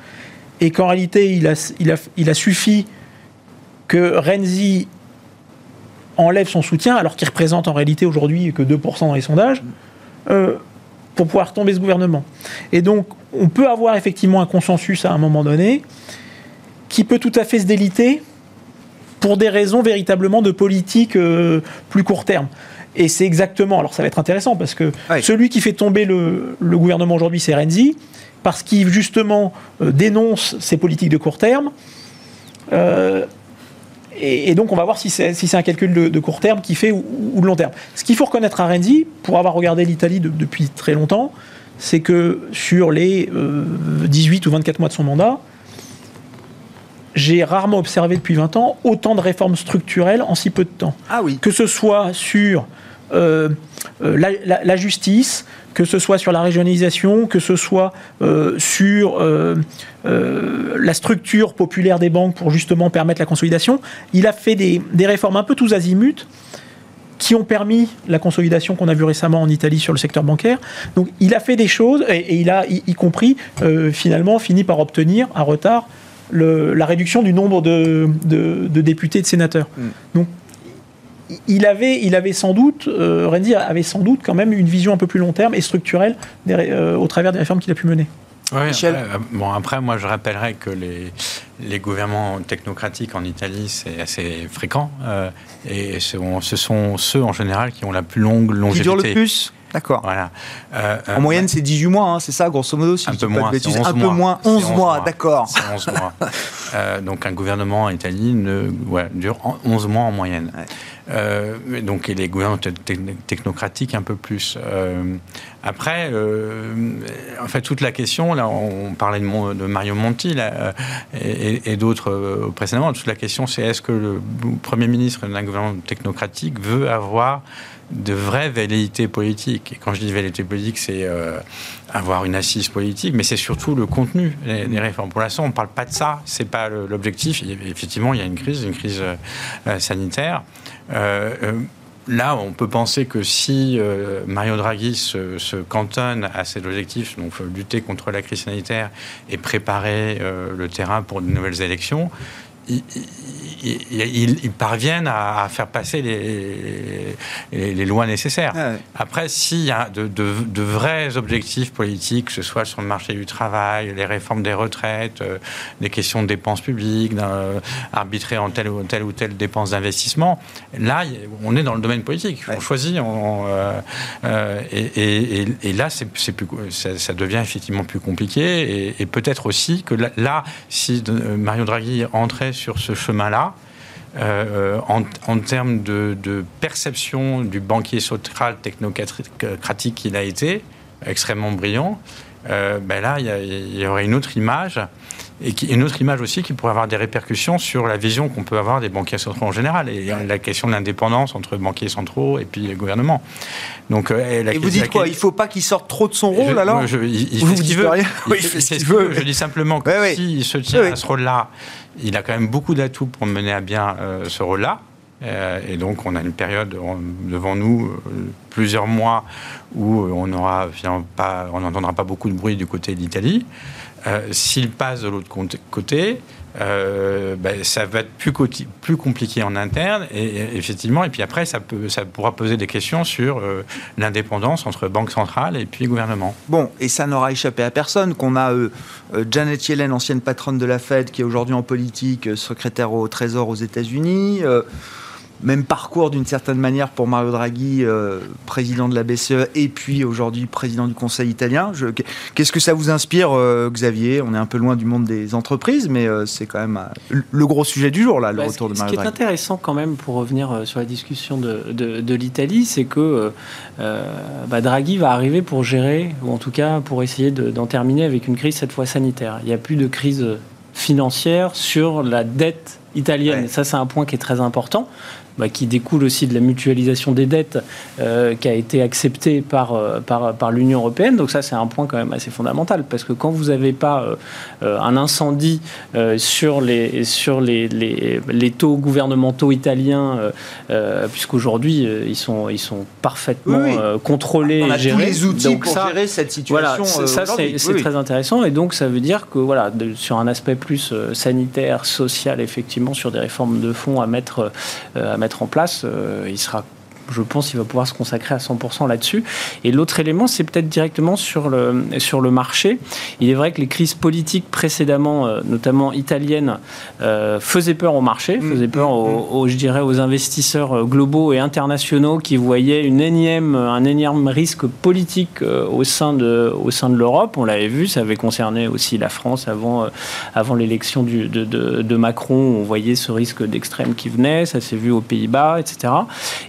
et qu'en réalité il a, il a, il a suffi que Renzi enlève son soutien, alors qu'il représente en réalité aujourd'hui que 2% dans les sondages, euh, pour pouvoir tomber ce gouvernement. Et donc, on peut avoir effectivement un consensus à un moment donné qui peut tout à fait se déliter pour des raisons véritablement de politique euh, plus court terme. Et c'est exactement, alors ça va être intéressant parce que celui qui fait tomber le, gouvernement aujourd'hui, c'est Renzi, parce qu'il justement euh, dénonce ces politiques de court terme. Et, donc, on va voir si c'est un calcul de, court terme qui fait ou, de long terme. Ce qu'il faut reconnaître à Renzi, pour avoir regardé l'Italie depuis très longtemps, c'est que sur les 18 euh, ou 24 mois de son mandat, j'ai rarement observé depuis 20 ans autant de réformes structurelles en si peu de temps. Ah oui. Que ce soit sur euh, euh, la, justice, que ce soit sur la régionalisation, que ce soit euh, sur la structure populaire des banques pour justement permettre la consolidation. Il a fait des, réformes un peu tous azimuts qui ont permis la consolidation qu'on a vue récemment en Italie sur le secteur bancaire. Donc il a fait des choses et, il a, y, compris, finalement, fini par obtenir à retard la réduction du nombre de, députés et de sénateurs. Mm. Donc il avait, il avait sans doute, euh, avait sans doute quand même une vision un peu plus long terme et structurelle euh, au travers des réformes qu'il a pu mener. Michel après, euh, bon, après, moi, je rappellerai que les, les gouvernements technocratiques en Italie, c'est assez fréquent. euh, et ce sont, ce sont ceux, en général, qui ont la plus longue Qui longévité. dure le plus? D'accord. Voilà. Euh, En euh, moyenne, c'est 18 mois, hein, c'est ça, grosso modo si Un peu moins, bêtises. c'est 11 Un peu mois. moins, C'est 11 11 mois, mois. d'accord. C'est 11 mois. Euh, donc un gouvernement en Italie ne, ouais, dure en- 11 mois en moyenne. Ouais. Euh, donc et les te- technocratiques un peu plus. Euh, après, euh, en fait, toute la question, là, on parlait de, Mario Monti et, et- d'autres précédemment. Toute la question, c'est est-ce que le Premier ministre d'un gouvernement technocratique veut avoir de vraies velléités politiques? Et quand je dis velléité politique, c'est avoir une assise politique, mais c'est surtout le contenu des, réformes. Pour l'instant, on ne parle pas de ça. C'est pas l'objectif. Effectivement, il y a une crise, une crise sanitaire. Euh, euh, Là, on peut penser que si euh, Mario Draghi se, cantonne à cet objectif, donc lutter contre la crise sanitaire et préparer le terrain pour de nouvelles élections, ils, ils- ils- ils parviennent à, faire passer les, les- les lois nécessaires. Ah ouais. Après, s'il y a de, de- de vrais objectifs politiques, que ce soit sur le marché du travail, les réformes des retraites, euh, des questions de dépenses publiques, euh, arbitrer en telle ou telle ou telle dépense d'investissement, là, on est dans le domaine politique. On choisit, on, euh, euh, et, et- et- et là, c'est c'est plus, ça, ça devient effectivement plus compliqué. Et, peut-être aussi que là, là, si euh, Mario Draghi entrait sur ce chemin-là, euh, en, en termes de, de perception du banquier central technocratique qu'il a été, extrêmement brillant, euh, ben là, il y, aurait une autre image, et qui, une autre image aussi qui pourrait avoir des répercussions sur la vision qu'on peut avoir des banquiers centraux en général, et la question de l'indépendance entre banquiers centraux et puis le gouvernement. Donc, euh, la- Et vous dites quoi Il faut pas qu'il sorte trop de son rôle je- alors je- il, il Vous fait vous ce qu'il dites veut. rien Il Oui, fait- il fait ce c'est qu'il ce qu'il veut. veut. Je dis simplement que Ouais, ouais. s'il se tient à ce rôle-là, il a quand même beaucoup d'atouts pour mener à bien euh, ce rôle-là. Euh, et donc, on a une période devant nous, euh, plusieurs mois, où on on n'entendra pas beaucoup de bruit du côté de l'Italie. S'il passe de l'autre côté, euh, ben, ça va être plus, compliqué en interne, et, effectivement, et puis après, ça, pourra poser des questions sur euh, l'indépendance entre banque centrale et puis gouvernement. Bon, et ça n'aura échappé à personne qu'on a euh, euh, Janet Yellen, ancienne patronne de la Fed, qui est aujourd'hui en politique, secrétaire au Trésor aux États-Unis. Même parcours d'une certaine manière pour Mario Draghi, euh, président de la BCE, et puis aujourd'hui président du Conseil italien. Je- Qu'est-ce que ça vous inspire, euh, Xavier? On est un peu loin du monde des entreprises, mais euh, c'est quand même le gros sujet du jour, là, le Bah, retour de ce, ce Mario qui est Draghi. intéressant quand même pour revenir sur la discussion de, de- de l'Italie, c'est que bah, Draghi va arriver pour gérer, ou en tout cas pour essayer de- d'en terminer avec une crise cette fois sanitaire. Il n'y a plus de crise financière sur la dette italienne. Ouais. Et ça, c'est un point qui est très important. Bah, qui découle aussi de la mutualisation des dettes euh, qui a été acceptée par, euh, par, par l'Union européenne. Donc ça, c'est un point quand même assez fondamental, parce que quand vous n'avez pas euh, un incendie euh, sur, les, sur les, les, les taux gouvernementaux italiens, puisqu'aujourd'hui, ils, sont, ils sont parfaitement Oui, oui. contrôlés, On a gérés. tous les outils Donc pour ça, gérer cette situation. ça c'est Oui, très intéressant et donc ça veut dire que voilà, de- sur un aspect plus sanitaire, social, effectivement, sur des réformes de fonds à mettre, à mettre en place, euh, il sera je pense qu'il va pouvoir se consacrer à 100% là-dessus. Et l'autre élément, c'est peut-être directement sur le, sur le marché. Il est vrai que les crises politiques précédemment, euh, notamment italiennes, euh, faisaient peur au marché, Mm, faisaient peur mm, aux, aux, je dirais, aux investisseurs euh, globaux et internationaux qui voyaient une énième, un énième risque politique euh, au sein de, au sein de l'Europe. On l'avait vu, ça avait concerné aussi la France avant, avant l'élection de, de- de Macron. On voyait ce risque d'extrême qui venait, ça s'est vu aux Pays-Bas, etc.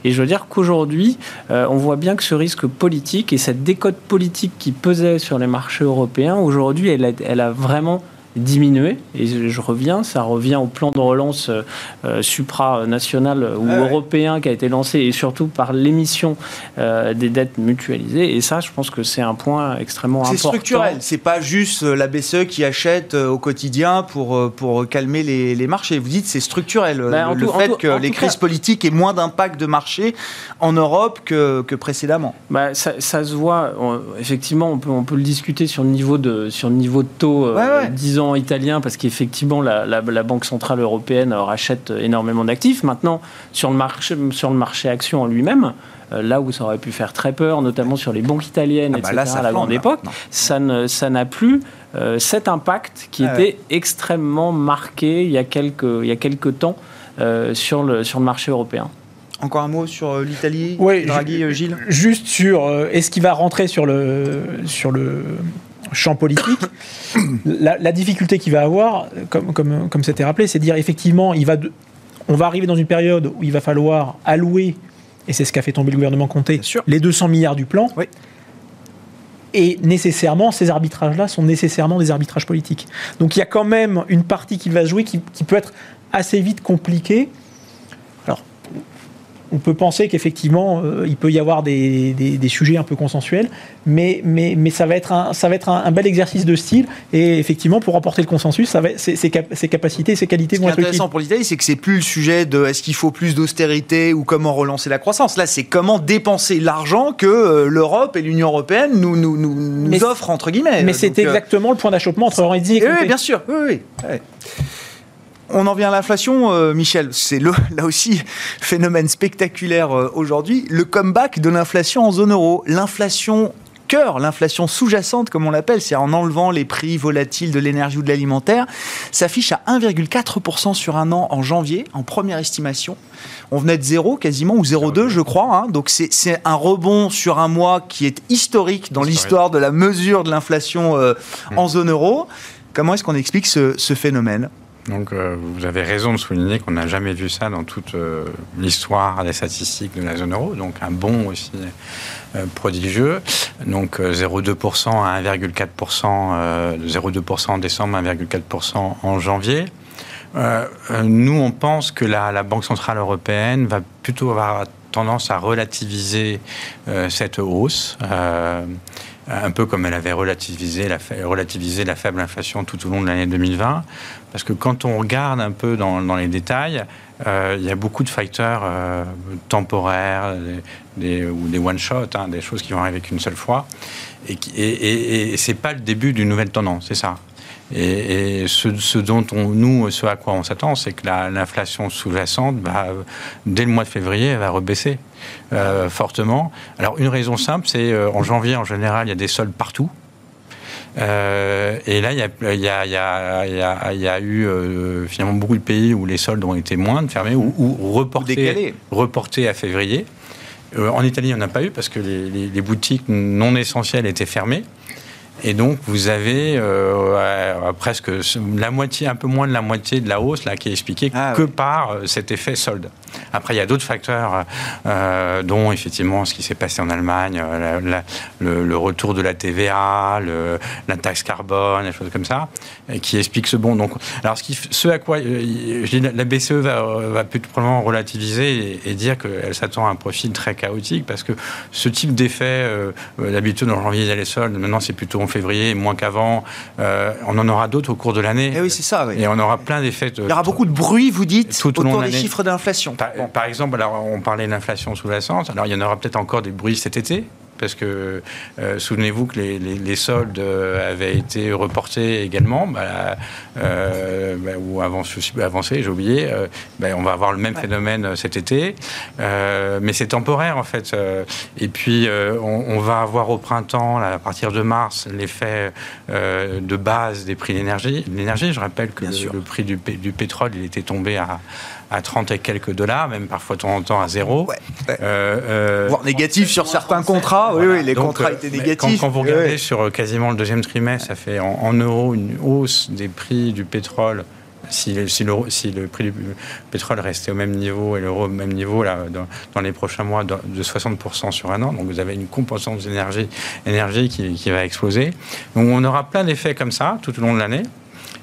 Et je veux dire qu'aujourd'hui, euh, on voit bien que ce risque politique et cette décote politique qui pesait sur les marchés européens, aujourd'hui, elle elle a vraiment diminué. Et je, reviens, ça revient au plan de relance euh, euh, supranational ou Ah ouais. européen qui a été lancé et surtout par l'émission euh, des dettes mutualisées. Et ça, je pense que c'est un point extrêmement C'est important. structurel, c'est pas juste la BCE qui achète au quotidien pour, pour calmer les, les marchés. Vous dites c'est structurel, en le tout- en fait tout- que les crises cas- politiques aient moins d'impact de marché en Europe que, que précédemment. Bah, ça, ça se voit, on- effectivement, on peut, on peut le discuter sur le niveau de, sur le niveau de taux euh, Ouais, ouais. 10 ans italien, parce qu'effectivement, la, la, la Banque Centrale Européenne euh, rachète énormément d'actifs. Maintenant, sur le marché, sur le marché action en lui-même, euh, là où ça aurait pu faire très peur, notamment sur les banques italiennes, Ah bah etc., là, ça à la grande là, époque, ça ne- ça n'a plus euh, cet impact qui Ah était extrêmement marqué il y a quelques, il y a quelques temps euh, sur, le, sur le marché européen. Encore un mot sur euh, l'Italie, Ouais, Draghi, euh, Gilles? Juste sur euh, est-ce qu'il va rentrer sur le, sur le champ politique la, la difficulté qu'il va avoir, comme, comme, comme c'était rappelé, c'est de dire effectivement, il va de- on va arriver dans une période où il va falloir allouer, et c'est ce qu'a fait tomber le gouvernement Comté, les 200 milliards du plan. Oui. Et nécessairement, ces arbitrages-là sont nécessairement des arbitrages politiques. Donc il y a quand même une partie qui va se jouer qui, qui peut être assez vite compliquée. On peut penser qu'effectivement, euh, il peut y avoir des, des- des sujets un peu consensuels, mais, mais, mais ça va être, un, ça va être un, un bel exercice de style. Et effectivement, pour remporter le consensus, ça va, ses, ses cap- ses capacités, ses qualités Ce qui est être utiles. intéressant pour l'Italie, c'est que c'est plus le sujet de est-ce qu'il faut plus d'austérité ou comment relancer la croissance. Là, c'est comment dépenser l'argent que euh, l'Europe et l'Union européenne nous, nous, nous, nous offrent, entre guillemets. Mais c'est euh, exactement le point d'achoppement entre Renzi et Oui, Comté. oui, bien sûr. Oui, oui. Ouais. On en vient à l'inflation, euh, Michel. C'est là aussi phénomène spectaculaire euh, aujourd'hui. Le comeback de l'inflation en zone euro. L'inflation cœur, l'inflation sous-jacente, comme on l'appelle, c'est en enlevant les prix volatiles de l'énergie ou de l'alimentaire, s'affiche à 1,4% sur un an en janvier, en première estimation. On venait de zéro quasiment, ou 0,2 je crois. hein. Donc c'est un rebond sur un mois qui est historique dans l'histoire de la mesure de l'inflation euh, en zone euro. Comment est-ce qu'on explique ce, ce phénomène? Donc, euh, vous avez raison de souligner qu'on n'a jamais vu ça dans toute euh, l'histoire des statistiques de la zone euro. Donc, un bond aussi euh, prodigieux. Donc, euh, 0,2% à 1,4%, euh, 0,2% en décembre, 1,4% en janvier. Nous, on pense que la, Banque Centrale Européenne va plutôt avoir tendance à relativiser cette hausse. Euh, un peu comme elle avait relativisé la, relativisé la faible inflation tout au long de l'année 2020. Parce que quand on regarde un peu dans, dans les détails, euh, il y a beaucoup de facteurs euh, temporaires ou des one-shot, hein, des choses qui vont arriver qu'une seule fois. Et, et, et, et c'est pas le début d'une nouvelle tendance, c'est ça? Et, et ce, ce dont on, nous, ce à quoi on s'attend, c'est que la- l'inflation sous-jacente, va, dès le mois de février, elle va rebaisser euh, fortement. Alors, une raison simple, c'est euh, en janvier, en général, il y a des soldes partout. Euh, et là, il y a, eu euh, finalement beaucoup de pays où les soldes ont été moins fermés ou, ou reportés, reportés à février. Euh, en Italie, il n'y en a pas eu parce que les, les- les boutiques non essentielles étaient fermées. Et donc, vous avez euh, presque la moitié, un peu moins de la moitié de la hausse là, qui est expliquée Ah, que oui. par euh, cet effet solde. Après, il y a d'autres facteurs, euh, dont effectivement ce qui s'est passé en Allemagne, euh, la- la- le, le retour de la TVA, le- la taxe carbone, des choses comme ça, et qui expliquent ce bond. Donc, alors, ce, qui, f- ce à quoi euh, je dis, la- BCE va, va plus probablement relativiser et, et dire qu'elle s'attend à un profil très chaotique, parce que ce type d'effet, euh, euh, d'habitude en janvier, il y a les soldes, maintenant c'est plutôt en février, moins qu'avant. Euh, on en aura d'autres au cours de l'année. Eh oui, c'est ça. oui. Et on aura plein d'effets. de- Il y aura beaucoup de bruit, vous dites, Tout autour de des chiffres d'inflation. Par, par exemple, alors on parlait de l'inflation sous-jacente. Alors il y en aura peut-être encore des bruits cet été. Parce que euh, souvenez-vous que les, les- les soldes euh, avaient été reportés également, bah, euh, bah, ou avancés, j'ai oublié. euh, bah, on va avoir le même phénomène cet été, mais c'est temporaire en fait. et puis on, on va avoir au printemps, là, à partir de mars, l'effet de base des prix de l'énergie. L'énergie, je rappelle que le, prix du, du pétrole, il était tombé à, à 30 et quelques dollars, même parfois de temps en temps à zéro. Ouais, ouais. Euh, euh, Voire négatif sur certains contrats. Oui, voilà. oui, les Donc, contrats euh, étaient négatifs. Quand, quand vous regardez oui. sur quasiment le deuxième trimestre, ça fait en, en euros une hausse des prix du pétrole. Si, le- si, l'euro- si le prix du pétrole restait au même niveau et l'euro au même niveau là, dans, dans les prochains mois de, de 60% sur un an, donc vous avez une composante d'énergie énergie qui, qui va exploser. Donc on aura plein d'effets comme ça tout au long de l'année.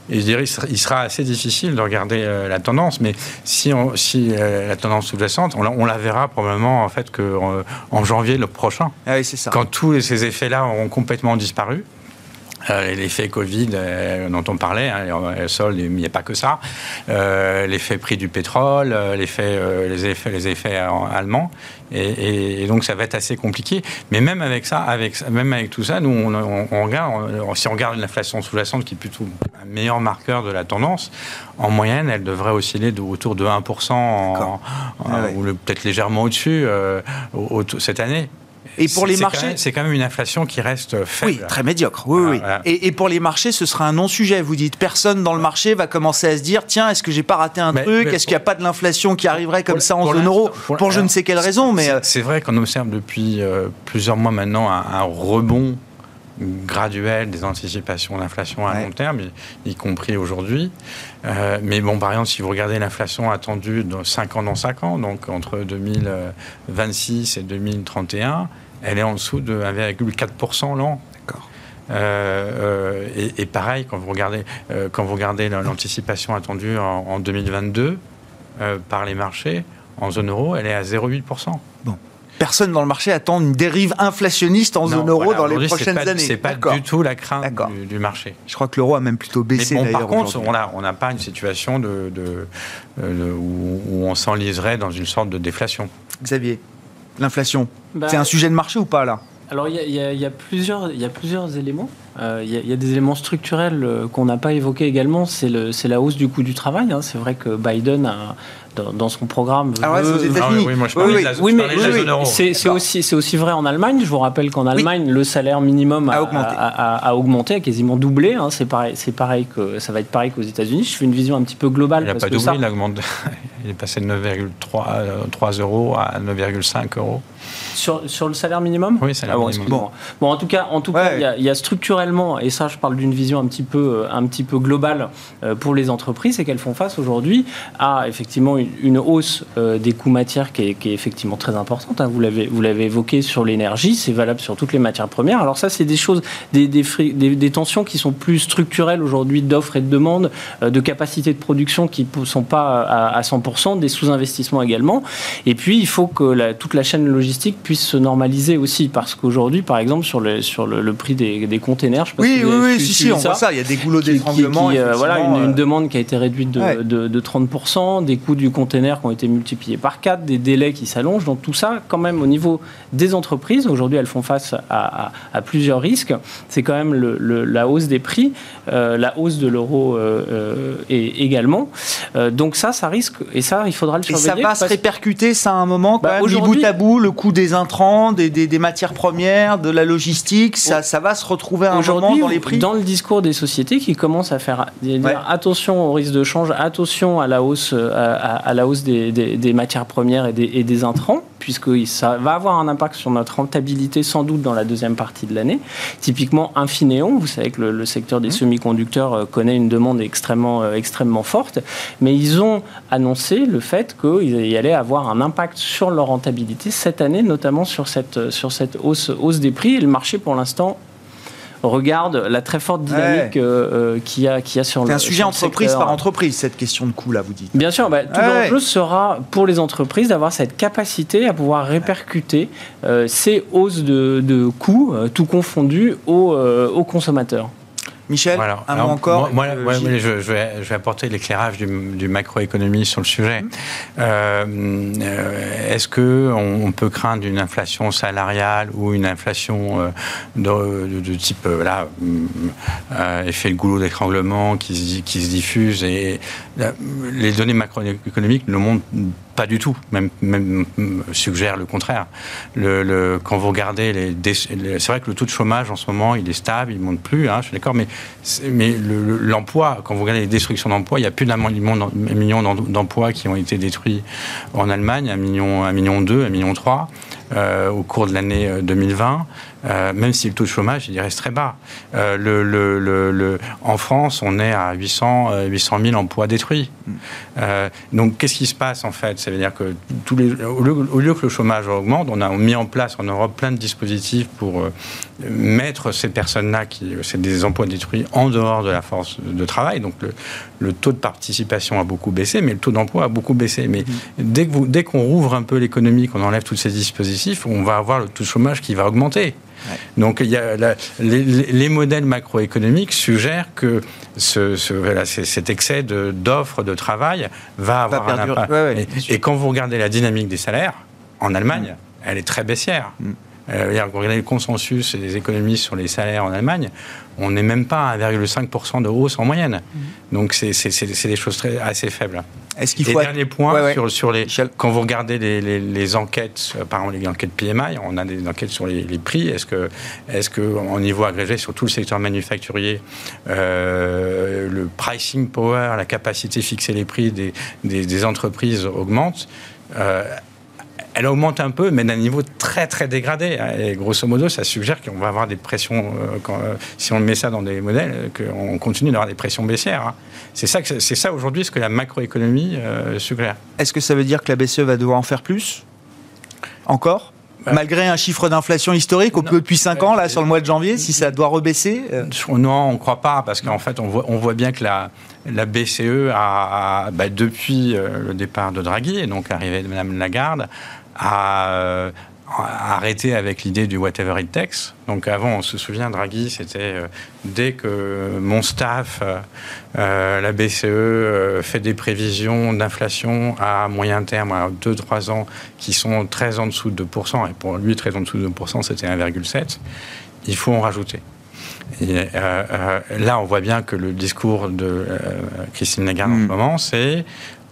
Et je dirais, il sera- assez difficile de regarder euh, la tendance, mais si, on- si euh, la tendance sous-jacente, on, la- on la verra probablement en fait que euh, en janvier le prochain Ah oui, c'est ça. quand tous ces effets-là auront complètement disparu. Euh, l'effet Covid euh, dont on parlait, hein, soldes, mais il n'y a pas que ça. Euh, l'effet prix du pétrole, euh, l'effet, euh, les effets, les effets euh, allemands, et, et- et donc ça va être assez compliqué. Mais même avec ça, avec même avec tout ça, nous on, on- on regarde, on- si on regarde l'inflation sous-jacente qui est plutôt un meilleur marqueur de la tendance, en moyenne, elle devrait osciller de, autour de 1% en- D'accord. en- Ah ouais. ou le- peut-être légèrement au-dessus euh, au- au- cette année. Et pour les marchés C'est quand même une inflation qui reste faible. Oui, très médiocre. Oui, Voilà, oui. voilà. Et, et pour les marchés, ce sera un non-sujet. Vous dites, personne dans le marché va commencer à se dire, tiens, est-ce que j'ai pas raté un Mais- truc Est-ce qu'il n'y a pas de l'inflation qui arriverait comme ça en zone euro pour- Pour je ne sais quelle raison, mais C'est- euh, C'est vrai qu'on observe depuis euh, plusieurs mois maintenant un, un rebond graduel des anticipations d'inflation à Ouais. long terme, y, y compris aujourd'hui. Euh, mais bon, par exemple, si vous regardez l'inflation attendue dans 5 ans dans 5 ans, donc entre 2026 et 2031, elle est en dessous de 1,4% l'an. D'accord. Euh, euh, et, et pareil, quand vous regardez, euh, quand vous regardez l'anticipation attendue en, en 2022 euh, par les marchés, en zone euro, elle est à 0,8%. Personne dans le marché attend une dérive inflationniste en zone euro voilà, dans les prochaines pas- années. C'est pas du tout la crainte du, du marché. Je crois que l'euro a même plutôt Mais baissé bon, par d'ailleurs. contre, on n'a on n'a pas une situation de, de- euh, de- où, où on s'enliserait dans une sorte de déflation. Xavier, l'inflation, Bah, c'est un sujet de marché ou pas là? Alors il y a, y y plusieurs, il y a plusieurs éléments. Euh, il, y a, il y a des éléments structurels euh, qu'on n'a pas évoqués également. C'est le- c'est la hausse du coût du travail. hein. C'est vrai que Biden a, dans, dans son programme. Ah ouais, veut- c'est aux Ah États-Unis. oui, oui, moi je Oui, parlais oui. de la, je Oui, mais parlais de la oui, zone euro. c'est aussi, c'est aussi vrai en Allemagne. Je vous rappelle qu'en Allemagne, le salaire minimum a, A augmenté. a- a- a augmenté, a quasiment doublé. hein. C'est pareil, c'est pareil que ça va être pareil qu'aux États-Unis. Je fais une vision un petit peu globale Il n'a pas que doublé, ça, il, augmente, il est passé de 9,3 euh, 3 euros à 9,5 euros. Sur, sur le salaire minimum Oui, salaire Ah bon, minimum. Bon. en tout cas, en tout Ouais. cas, il y a- il y, a structurellement, et ça, je parle d'une vision un petit peu, euh, un petit peu globale euh, pour les entreprises, c'est qu'elles font face aujourd'hui à effectivement une, une hausse euh, des coûts matières qui est, qui est effectivement très importante. hein. Vous l'avez, vous l'avez évoqué sur l'énergie, c'est valable sur toutes les matières premières. Alors ça, c'est des choses, des, des, fri- des- des tensions qui sont plus structurelles aujourd'hui d'offres et de demandes, euh, de capacité de production qui ne sont pas à, à 100%, des sous-investissements également. Et puis, il faut que la- toute la chaîne logistique puisse se normaliser aussi, parce qu'aujourd'hui, par exemple, sur le, sur le, le prix des, des containers, je sais pas Oui, si oui, oui, si, on voit ça. Il y a des goulots d'étranglement. euh, voilà, une, une euh, demande qui a été réduite de, Ouais. de, de 30%, des coûts du container qui ont été multipliés par 4, des délais qui s'allongent. Donc tout ça, quand même, au niveau des entreprises, aujourd'hui, elles font face à, à- à plusieurs risques. C'est quand même le- le- la hausse des prix, euh, la hausse de l'euro euh, euh, et également. Donc ça, ça risque, et ça, il faudra le Et surveiller. ça va se répercuter, ça, à un moment, quand Bah, même, bout à bout, le coût des intrants, des, des- des matières premières, de la logistique, ça, ça va se retrouver à un moment Aujourd'hui, dans les prix dans le discours des sociétés qui commencent à faire dire Ouais. attention au risque de change, attention à la hausse, euh, à, à- à la hausse des, matières premières et des, et des intrants, puisque ça va avoir un impact sur notre rentabilité sans doute dans la deuxième partie de l'année. Typiquement, Infineon, vous savez que le, le secteur Mmh. des semi-conducteurs euh, connaît une demande extrêmement, euh, extrêmement forte, mais ils ont annoncé le fait qu'il allait avoir un impact sur leur rentabilité cette année, notamment sur cette, sur cette hausse, hausse des prix. Et le marché, pour l'instant, regarde la très forte dynamique Ouais. euh, euh, qu'il y, a- qu'il y a sur le C'est un sujet entreprise par entreprise, cette question de coût, là, vous dites. Bien sûr, bah, tout Ouais. l'enjeu sera pour les entreprises d'avoir cette capacité à pouvoir répercuter euh, ces hausses de, de coûts, euh, tout confondu, aux, euh, aux consommateurs. Michel, Voilà. un Alors, mot encore Moi, euh, moi, je, je vais, je vais apporter l'éclairage du, du macroéconomie sur le sujet. Euh, euh, Est-ce que on, peut craindre une inflation salariale ou une inflation euh, de, de- de type euh, effet de goulot d'étranglement qui, se- qui se diffuse et les données macroéconomiques ne le montrent pas du tout, même, hum, suggèrent le contraire. Quand vous regardez les, c'est vrai que le taux de chômage en ce moment il est stable, il monte plus, hein, je suis d'accord, mais mais le- le- l'emploi, quand vous regardez les destructions d'emplois, il y a plus d'un million d'em- million d'em- d'emplois qui ont été détruits en Allemagne, un million, un million deux, un million trois euh, au cours de l'année euh, 2020. Euh, même si le taux de chômage il reste très bas. Euh, le, le- le- en France, on est à 800, euh, 800 000 emplois détruits. Euh, donc, qu'est-ce qui se passe en fait? Ça veut dire que tous les, au, lieu, au lieu que le chômage augmente, on a mis en place en Europe plein de dispositifs pour euh, mettre ces personnes-là, qui c'est des emplois détruits, en dehors de la force de travail. Donc, le, le taux de participation a beaucoup baissé, mais le taux d'emploi a beaucoup baissé. Mais dès que vous- dès qu'on rouvre un peu l'économie, qu'on enlève tous ces dispositifs, on va avoir le taux de chômage qui va augmenter. Donc il y a la- les, les- les modèles macroéconomiques suggèrent que ce, ce- voilà, c'est- cet excès d'offres de, travail va avoir un impact. Ouais, ouais, Et- quand vous regardez la dynamique des salaires, en Allemagne, elle est très baissière. Mm. Euh, regardez le consensus et les économies sur les salaires en Allemagne, on n'est même pas à 1,5% de hausse en moyenne. Mmh. Donc c'est des choses très, assez faibles. Est-ce qu'il faut dernier point Sur, sur, les quand vous regardez les, les, enquêtes, euh, par exemple les enquêtes PMI, on a des enquêtes sur les, prix. Est-ce que est-ce que au niveau agrégé sur tout le secteur manufacturier, euh, le pricing power, la capacité de fixer les prix des, des, entreprises augmente euh, elle augmente un peu, mais d'un niveau très très dégradé. Et grosso modo, ça suggère qu'on va avoir des pressions, euh, quand, euh, si on met ça dans des modèles, qu'on continue d'avoir des pressions baissières. Hein. C'est ça, c'est ça aujourd'hui ce que la macroéconomie euh, suggère. Est-ce que ça veut dire que la BCE va devoir en faire plus? Encore? Bah, Malgré un chiffre d'inflation historique au plus depuis 5 ans, là, sur le mois de janvier, si ça doit rebaisser Non, on ne croit pas, parce qu'en fait, on voit, on voit bien que la, la BCE a, bah, depuis le départ de Draghi, et donc l'arrivée de Mme Lagarde, a arrêté avec l'idée du whatever it takes. Donc avant, on se souvient, Draghi, c'était euh, dès que mon staff, euh, euh, la BCE, fait des prévisions d'inflation à moyen terme, à 2-3 ans, qui sont très en dessous de 2%, et pour lui, très en dessous de 2%, c'était 1,7, il faut en rajouter. Et, là, on voit bien que le discours de Christine Lagarde en ce mm. moment, c'est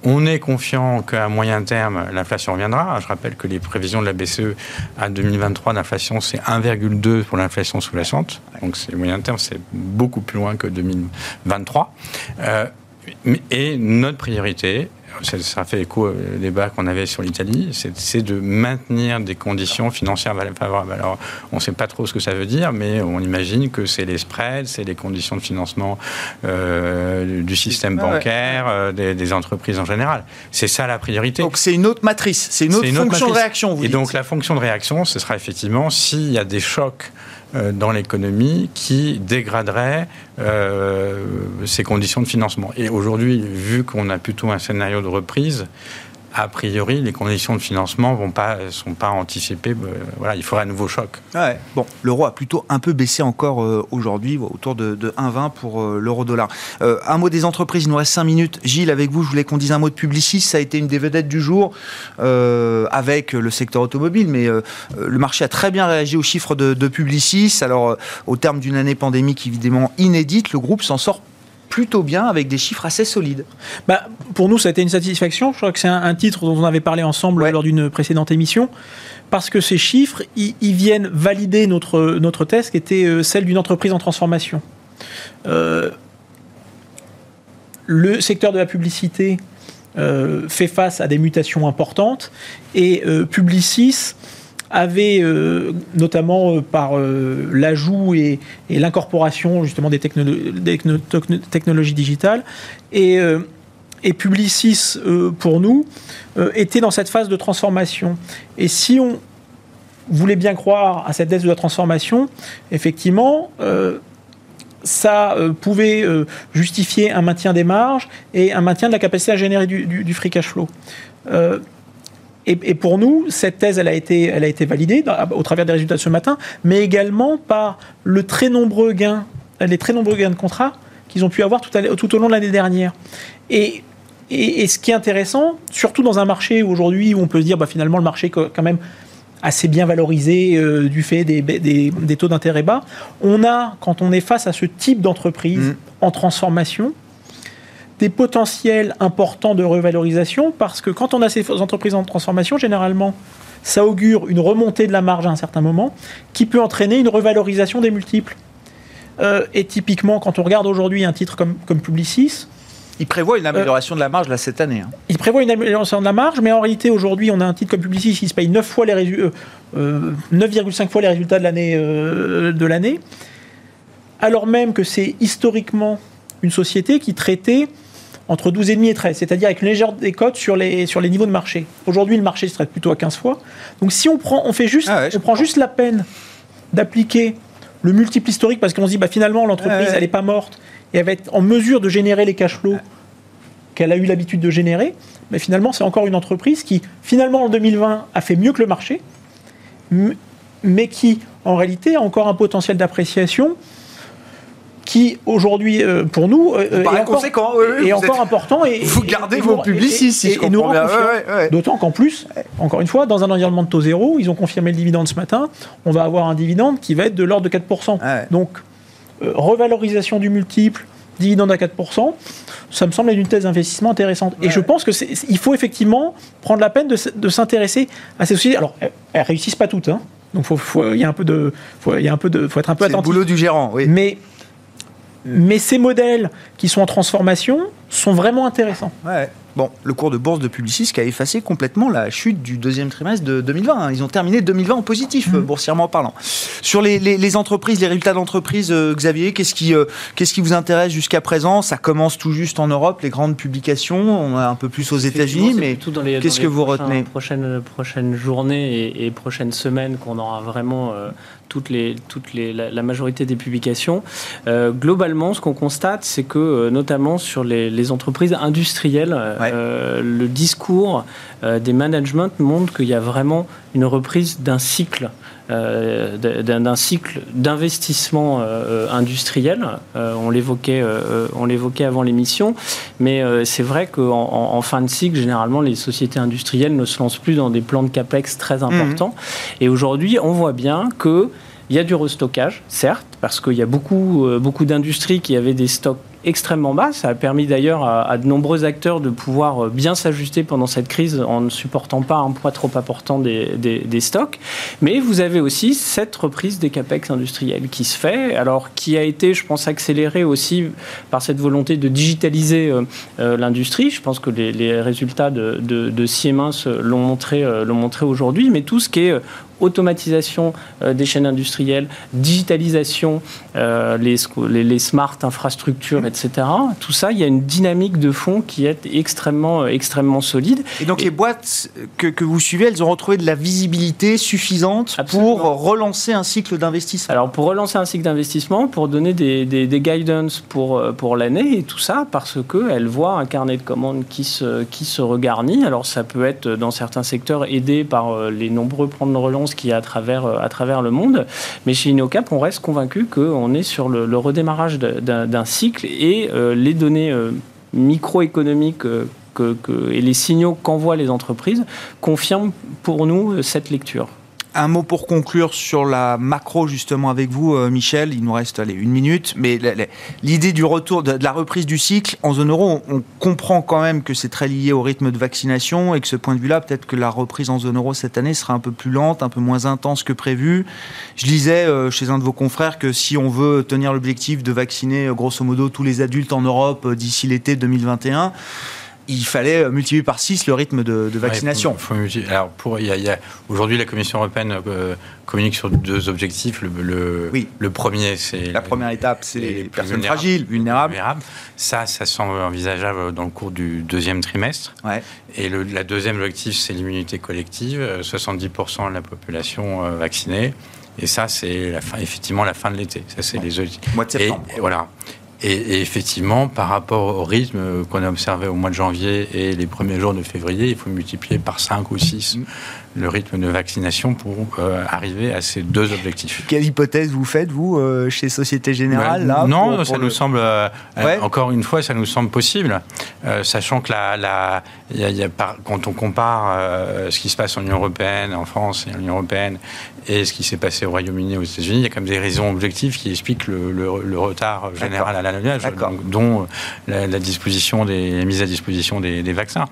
on est confiant qu'à moyen terme, l'inflation reviendra. Je rappelle que les prévisions de la BCE à 2023 d'inflation, c'est 1,2 pour l'inflation sous-jacente. Donc, c'est moyen terme, c'est beaucoup plus loin que 2023. Euh, et notre priorité, ça, fait écho au débat qu'on avait sur l'Italie, c'est de maintenir des conditions financières favorables. Alors, on ne sait pas trop ce que ça veut dire, mais on imagine que c'est les spreads, c'est les conditions de financement euh, du système bancaire, euh, des, entreprises en général. C'est ça la priorité. Donc c'est une autre matrice, c'est une, autre fonction de réaction. Vous Et donc la fonction de réaction, ce sera effectivement s'il y a des chocs dans l'économie qui dégraderait euh, ces conditions de financement. Et aujourd'hui, vu qu'on a plutôt un scénario de reprise, a priori, les conditions de financement ne pas, sont pas anticipées. Euh, voilà, il faudra un nouveau choc. Ouais. Bon, l'euro a plutôt un peu baissé encore euh, aujourd'hui, autour de, 1,20 pour euh, l'euro-dollar. un mot des entreprises, il nous reste 5 minutes. Gilles, avec vous, je voulais qu'on dise un mot de Publicis. Ça a été une des vedettes du jour avec le secteur automobile, mais le marché a très bien réagi aux chiffres de, de Publicis. Alors, au terme d'une année pandémique évidemment inédite, le groupe s'en sort plutôt bien avec des chiffres assez solides. Bah, pour nous, ça a été une satisfaction. Je crois que c'est un, titre dont on avait parlé ensemble lors d'une précédente émission. Parce que ces chiffres, ils, viennent valider notre, notre thèse qui était euh, celle d'une entreprise en transformation. Euh, le secteur de la publicité euh, fait face à des mutations importantes et Publicis avait euh, notamment euh, par euh, l'ajout et, l'incorporation justement des, technologies digitales et, Publicis pour nous était dans cette phase de transformation. Et si on voulait bien croire à cette thèse de la transformation, effectivement, ça pouvait justifier un maintien des marges et un maintien de la capacité à générer du free cash flow. Et, pour nous, cette thèse, elle a été, elle a été validée au travers des résultats de ce matin, mais également par le très nombreux gains, les très nombreux gains de contrats qu'ils ont pu avoir tout, tout, au long de l'année dernière. Et, et, ce qui est intéressant, surtout dans un marché aujourd'hui où on peut se dire, bah, finalement, le marché est quand même assez bien valorisé euh, du fait des, des, des taux d'intérêt bas, on a, quand on est face à ce type d'entreprise mmh. en transformation, des potentiels importants de revalorisation parce que quand on a ces entreprises en transformation, généralement, ça augure une remontée de la marge à un certain moment qui peut entraîner une revalorisation des multiples. Euh, et typiquement, quand on regarde aujourd'hui un titre comme, comme Publicis, il prévoit une amélioration de la marge là cette année. Hein. Il prévoit une amélioration de la marge, mais en réalité aujourd'hui on a un titre comme Publicis qui se paye 9 fois les 9,5 euh, fois les résultats de l'année euh, de l'année, alors même que c'est historiquement une société qui traitait entre 12,5 et 13, c'est-à-dire avec une légère décote sur les, sur les niveaux de marché. Aujourd'hui, le marché se traite plutôt à 15 fois. Donc si on prend, on fait juste, ah on prend juste la peine d'appliquer le multiple historique parce qu'on se dit bah, finalement l'entreprise elle n'est pas morte et elle va être en mesure de générer les cash flows qu'elle a eu l'habitude de générer, mais finalement c'est encore une entreprise qui finalement en 2020 a fait mieux que le marché, mais qui en réalité a encore un potentiel d'appréciation qui aujourd'hui, euh, pour nous, euh, est encore, oui, oui, est vous encore êtes- important. Et, Vous gardez et vos publicistes, et- et nous reconfirme. Ouais. D'autant qu'en plus, encore une fois, dans un environnement de taux zéro, ils ont confirmé le dividende ce matin, on va avoir un dividende qui va être de l'ordre de 4%. Ouais. Donc, euh, revalorisation du multiple, dividende à 4%, ça me semble être une thèse d'investissement intéressante. Et je pense que c'est- il faut effectivement prendre la peine de, s'intéresser à ces sociétés. Alors, elles, elles réussissent pas toutes, hein. donc faut, faut- il y a un peu de, faut, il y a un peu de, faut être un peu C'est le attentif. boulot du gérant, oui. Mais, mais ces modèles qui sont en transformation sont vraiment intéressants. Bon, le cours de bourse de Publicis qui a effacé complètement la chute du deuxième trimestre de 2020. hein. Ils ont terminé 2020 en positif, euh, boursièrement parlant. Sur les, les- les entreprises, les résultats d'entreprise, euh, Xavier, qu'est-ce qui, euh, qu'est-ce qui vous intéresse jusqu'à présent? Ça commence tout juste en Europe, les grandes publications. On a un peu plus aux États-Unis, mais qu'est-ce dans les que vous retenez? prochaines, prochaines journées et, et prochaines semaines qu'on aura vraiment euh, toutes les, toutes les, la, la majorité des publications. Euh, globalement, ce qu'on constate, c'est que notamment sur les, les entreprises industrielles, Ouais. euh, le discours euh, des managements montre qu'il y a vraiment une reprise d'un cycle. euh, d'un cycle d'investissement industriel. On l'évoquait, on l'évoquait avant l'émission, mais c'est vrai qu'en en, en fin de cycle, généralement, les sociétés industrielles ne se lancent plus dans des plans de capex très importants. Et aujourd'hui, on voit bien que il y a du restockage, certes, parce qu'il y a beaucoup, beaucoup d'industries qui avaient des stocks extrêmement bas. Ça a permis d'ailleurs à, de nombreux acteurs de pouvoir euh, bien s'ajuster pendant cette crise en ne supportant pas un poids trop important des, stocks. Mais vous avez aussi cette reprise des capex industriels qui se fait, alors qui a été, je pense, accélérée aussi par cette volonté de digitaliser euh, euh, l'industrie. Je pense que les, résultats de, de, de Siemens l'ont montré, l'ont montré aujourd'hui, mais tout ce qui est automatisation euh, des chaînes industrielles, digitalisation, euh, les, sco- les, les smart infrastructures, etc. Tout ça, il y a une dynamique de fond qui est extrêmement, euh, extrêmement solide. Et donc les boîtes que, que vous suivez, elles ont retrouvé de la visibilité suffisante Absolument. pour relancer un cycle d'investissement. Alors pour relancer un cycle d'investissement, pour donner des, des, des guidance pour, pour l'année et tout ça, parce qu'elle voit un carnet de commandes qui se, qui se regarnit. Alors ça peut être dans certains secteurs aidé par les nombreux plans de relance qu'il y a à travers, euh, à travers le monde. Mais chez Inocap, on reste convaincu qu'on est sur le, redémarrage d'un cycle et euh, les données euh, microéconomiques que, que- et les signaux qu'envoient les entreprises confirment pour nous cette lecture. Un mot pour conclure sur la macro justement avec vous, euh, Michel. Il nous reste allez, une minute, mais l'idée du retour, de, la reprise du cycle en zone euro, on, comprend quand même que c'est très lié au rythme de vaccination et que ce point de vue-là, peut-être que la reprise en zone euro cette année sera un peu plus lente, un peu moins intense que prévu. Je lisais euh, chez un de vos confrères que si on veut tenir l'objectif de vacciner euh, grosso modo tous les adultes en Europe d'ici l'été 2021, il fallait euh, multiplier par 6 le rythme de, de vaccination. Ouais, alors, pour, il y a- y a- aujourd'hui, la Commission européenne euh, communique sur deux objectifs. Le, le, Oui. le premier, c'est La première étape, c'est les personnes vulnérables. fragiles, vulnérables. vulnérables. Ça, ça semble envisageable dans le cours du deuxième trimestre. Ouais. Et le la deuxième objectif, c'est l'immunité collective. euh, 70% de la population euh, vaccinée. Et ça, c'est la fin, effectivement la fin de l'été. Ça, c'est les objectifs. Mois de Et, septembre. et voilà. Et, et effectivement, par rapport au rythme qu'on a observé au mois de janvier et les premiers jours de février, il faut multiplier par 5 ou 6 Mm. le rythme de vaccination pour euh, arriver à ces deux objectifs. Quelle hypothèse vous faites, vous, euh, chez Société Générale Bah, là, Non, pour- ça pour nous le- semble, euh, Ouais. encore une fois, ça nous semble possible, sachant que la, la- il y a- il y a par- quand on compare euh, ce qui se passe en Union européenne, en France et en Union européenne, et ce qui s'est passé au Royaume-Uni et aux États-Unis, il y a quand même des raisons objectives qui expliquent le, le- le retard général à l'allumage, dont euh, la, la disposition des, la mise à disposition des, des vaccins.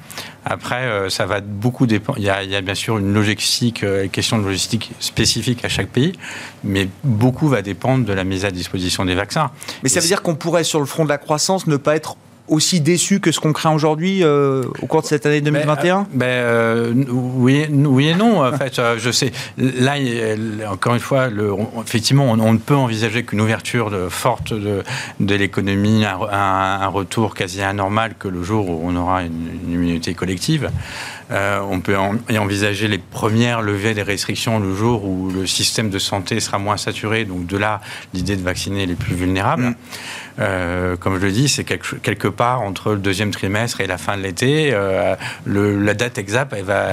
Après, euh, ça va beaucoup dépendre. Il y a, il y a bien sûr une logistique, euh, question de logistique spécifique à chaque pays, mais beaucoup va dépendre de la mise à disposition des vaccins. Mais ça Et veut dire qu'on pourrait, sur le front de la croissance, ne pas être aussi déçu que ce qu'on craint aujourd'hui euh, au cours de cette année 2021 ben, euh, oui, oui et non. En fait, euh, je sais. Là, encore une fois, le, on- effectivement, on, ne peut envisager qu'une ouverture de, forte de, de l'économie, un, retour quasi anormal que le jour où on aura une, une immunité collective. on peut y envisager les premières levées des restrictions le jour où le système de santé sera moins saturé. Donc de là, l'idée de vacciner les plus vulnérables. Mm. Euh, comme je le dis, c'est quelque, part entre le deuxième trimestre et la fin de l'été. Euh, la date exacte, elle va,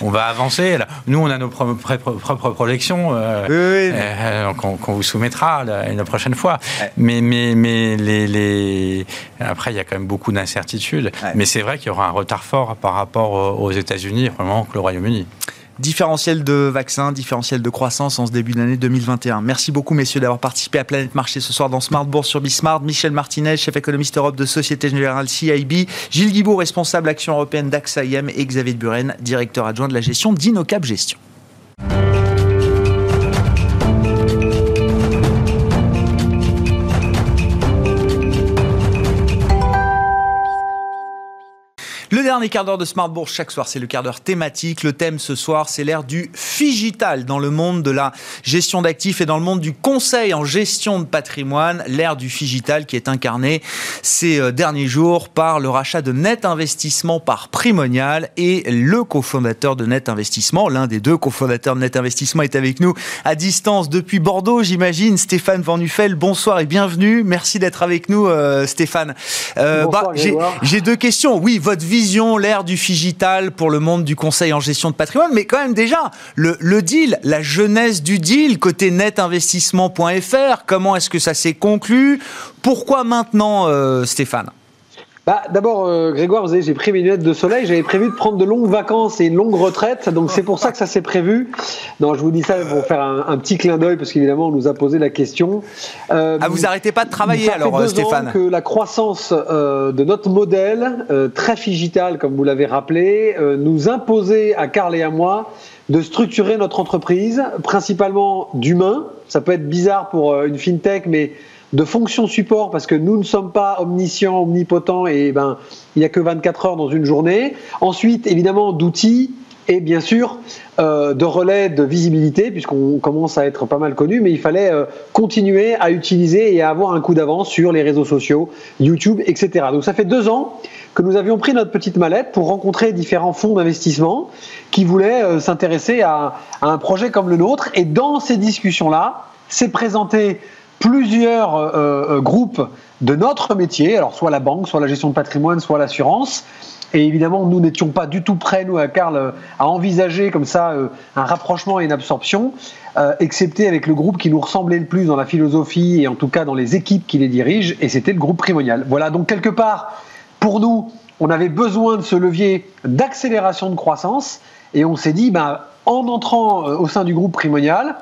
on, va avancer. Nous, on a nos propres projections euh, qu'on vous soumettra la, prochaine fois. Mais, mais, mais les, après, il y a quand même beaucoup d'incertitudes. Mais c'est vrai qu'il y aura un retard fort par rapport aux États-Unis, vraiment que le Royaume-Uni. Différentiel de vaccins, différentiel de croissance en ce début d'année 2021. Merci beaucoup, messieurs, d'avoir participé à Planète Marché ce soir dans Smart Bourse sur Bismart. Michel Martinez, chef économiste Europe de Société Générale CIB. Gilles Guibaud, responsable action européenne d'AXA IM. Et Xavier Buren, directeur adjoint de la gestion d'Inocap Gestion. Dernier quart d'heure de Smart Bourse chaque soir, c'est le quart d'heure thématique. Le thème ce soir, c'est l'ère du figital dans le monde de la gestion d'actifs et dans le monde du conseil en gestion de patrimoine. L'ère du figital qui est incarnée ces euh, derniers jours par le rachat de Net Investissement par Primonial et le cofondateur de Net Investissement, l'un des deux cofondateurs de Net Investissement est avec nous à distance depuis Bordeaux, j'imagine. Stéphane Van Nuffel, bonsoir et bienvenue. Merci d'être avec nous, euh, Stéphane. Euh, bah, J'ai deux questions. Oui, votre vision l'ère du figital pour le monde du conseil en gestion de patrimoine, mais quand même déjà, le, deal, la jeunesse du deal, côté netinvestissement.fr, comment est-ce que ça s'est conclu? Pourquoi maintenant, euh, Stéphane? Bah, D'abord, euh, Grégoire, vous savez, j'ai pris mes lunettes de soleil. J'avais prévu de prendre de longues vacances et une longue retraite. Donc, c'est pour ça que ça s'est prévu. Non, je vous dis ça pour faire un, petit clin d'œil, parce qu'évidemment, on nous a posé la question. Euh, ah, vous arrêtez pas de travailler ça alors, fait deux Stéphane? ans que la croissance euh, de notre modèle, euh, très figital, comme vous l'avez rappelé, euh, nous imposait à Carl et à moi de structurer notre entreprise, principalement d'humains. Ça peut être bizarre pour une fintech, mais de fonction support parce que nous ne sommes pas omniscients, omnipotents et ben il n'y a que 24 heures dans une journée. Ensuite, évidemment, d'outils et bien sûr euh, de relais de visibilité puisqu'on commence à être pas mal connu, mais il fallait euh, continuer à utiliser et à avoir un coup d'avance sur les réseaux sociaux, YouTube, etc. Donc ça fait deux ans que nous avions pris notre petite mallette pour rencontrer différents fonds d'investissement qui voulaient euh, s'intéresser à, à, un projet comme le nôtre. Et dans ces discussions-là, s'est présenté plusieurs euh, euh, groupes de notre métier, alors soit la banque, soit la gestion de patrimoine, soit l'assurance. Et évidemment, nous n'étions pas du tout prêts, nous, à Carl, à envisager comme ça euh, un rapprochement et une absorption, excepté avec le groupe qui nous ressemblait le plus dans la philosophie et en tout cas dans les équipes qui les dirigent, et c'était le groupe Primonial. Voilà, donc quelque part, pour nous, on avait besoin de ce levier d'accélération de croissance, et on s'est dit, ben, en entrant au sein du groupe Primonial,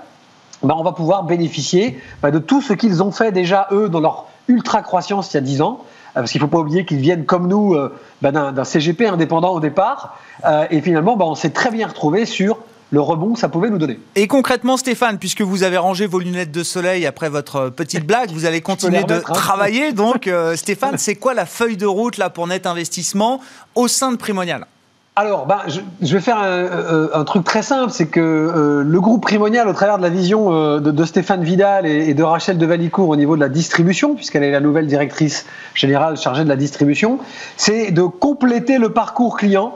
bah, on va pouvoir bénéficier bah, de tout ce qu'ils ont fait déjà, eux, dans leur ultra-croissance il y a 10 ans. Euh, parce qu'il ne faut pas oublier qu'ils viennent comme nous euh, bah, d'un CGP indépendant au départ. Euh, et finalement, on s'est très bien retrouvé sur le rebond que ça pouvait nous donner. Et concrètement, Stéphane, puisque vous avez rangé vos lunettes de soleil après votre petite blague, vous allez continuer de hein. travailler. Donc, Stéphane, c'est quoi la feuille de route là pour Net Investissement au sein de Primonial? Alors, bah, je, vais faire un, truc très simple, c'est que euh, le groupe Primonial, au travers de la vision euh, de, Stéphane Vidal et, de Rachel de Valicourt au niveau de la distribution, puisqu'elle est la nouvelle directrice générale chargée de la distribution, c'est de compléter le parcours client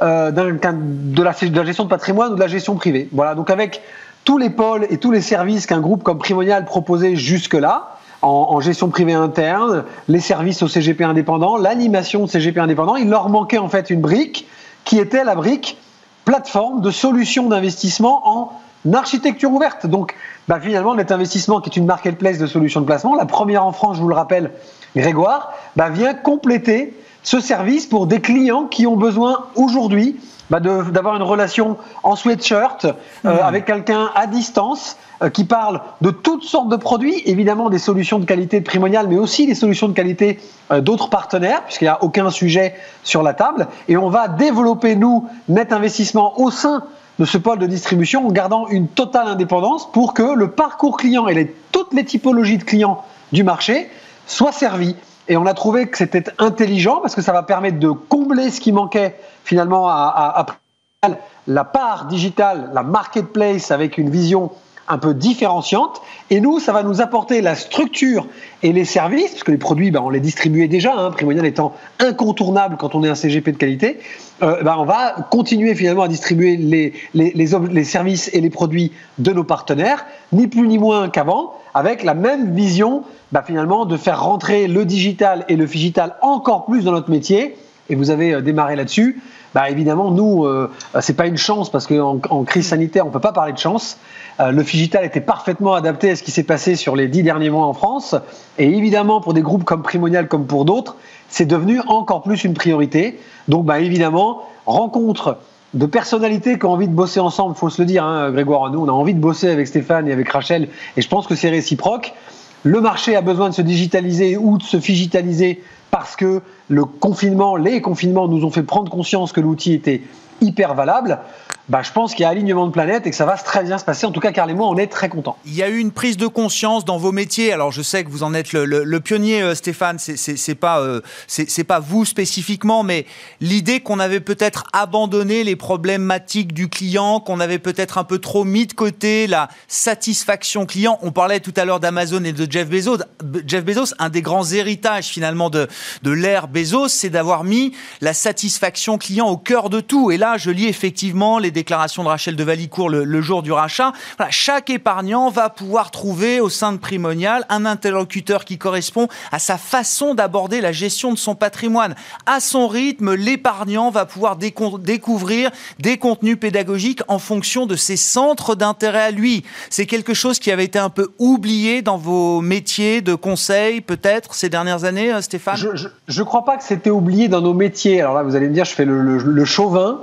euh, de, la, gestion de patrimoine ou de la gestion privée. Voilà, donc avec tous les pôles et tous les services qu'un groupe comme Primonial proposait jusque-là, en, gestion privée interne, les services au CGP indépendant, l'animation au CGP indépendant, il leur manquait en fait une brique qui était la brique plateforme de solutions d'investissement en architecture ouverte. Donc, bah, finalement, Net Investissement, qui est une marketplace de solutions de placement, la première en France, je vous le rappelle, Grégoire, bah, vient compléter ce service pour des clients qui ont besoin aujourd'hui bah, d'avoir une relation en sweatshirt euh, mmh. avec quelqu'un à distance euh, qui parle de toutes sortes de produits, évidemment des solutions de qualité de Primonial, mais aussi des solutions de qualité euh, d'autres partenaires, puisqu'il n'y a aucun sujet sur la table. Et on va développer, nous, net investissement au sein de ce pôle de distribution en gardant une totale indépendance pour que le parcours client et les, toutes les typologies de clients du marché soient servis. Et on a trouvé que c'était intelligent parce que ça va permettre de combler ce qui manquait finalement à, la part digitale, la marketplace avec une vision un peu différenciante. Et nous, ça va nous apporter la structure et les services, parce que les produits, ben, on les distribuait déjà, hein, Primonial étant incontournable quand on est un CGP de qualité. Euh, ben, on va continuer finalement à distribuer les, les, les, services et les produits de nos partenaires, ni plus ni moins qu'avant, avec la même vision ben, finalement de faire rentrer le digital et le digital encore plus dans notre métier. Et vous avez euh, démarré là-dessus bah évidemment, nous, euh, c'est pas une chance parce qu'en en crise sanitaire, on peut pas parler de chance. Euh, le Figital était parfaitement adapté à ce qui s'est passé sur les dix derniers mois en France. Et évidemment, pour des groupes comme Primonial, comme pour d'autres, c'est devenu encore plus une priorité. Donc, bah, évidemment, rencontre de personnalités qui ont envie de bosser ensemble, faut se le dire, hein, Grégoire, nous, on a envie de bosser avec Stéphane et avec Rachel, et je pense que c'est réciproque. Le marché a besoin de se digitaliser ou de se figitaliser parce que le confinement, les confinements nous ont fait prendre conscience que l'outil était hyper valable bah, je pense qu'il y a alignement de planète et que ça va très bien se passer. En tout cas, Carl et moi, on est très contents. Il y a eu une prise de conscience dans vos métiers. Alors, je sais que vous en êtes le, pionnier, euh, Stéphane. C'est pas, euh, c'est pas vous spécifiquement, mais l'idée qu'on avait peut-être abandonné les problématiques du client, qu'on avait peut-être un peu trop mis de côté la satisfaction client. On parlait tout à l'heure d'Amazon et de Jeff Bezos. Jeff Bezos, un des grands héritages finalement de, de l'ère Bezos, c'est d'avoir mis la satisfaction client au cœur de tout. Et là, je lis effectivement les déclaration de Rachel de Valicourt le, jour du rachat. chaque épargnant va pouvoir trouver au sein de Primonial un interlocuteur qui correspond à sa façon d'aborder la gestion de son patrimoine. À son rythme, l'épargnant va pouvoir découvrir des contenus pédagogiques en fonction de ses centres d'intérêt à lui. C'est quelque chose qui avait été un peu oublié dans vos métiers de conseil, peut-être, ces dernières années, euh, Stéphane? Je ne crois pas que c'était oublié dans nos métiers. Alors là, vous allez me dire, je fais le chauvin.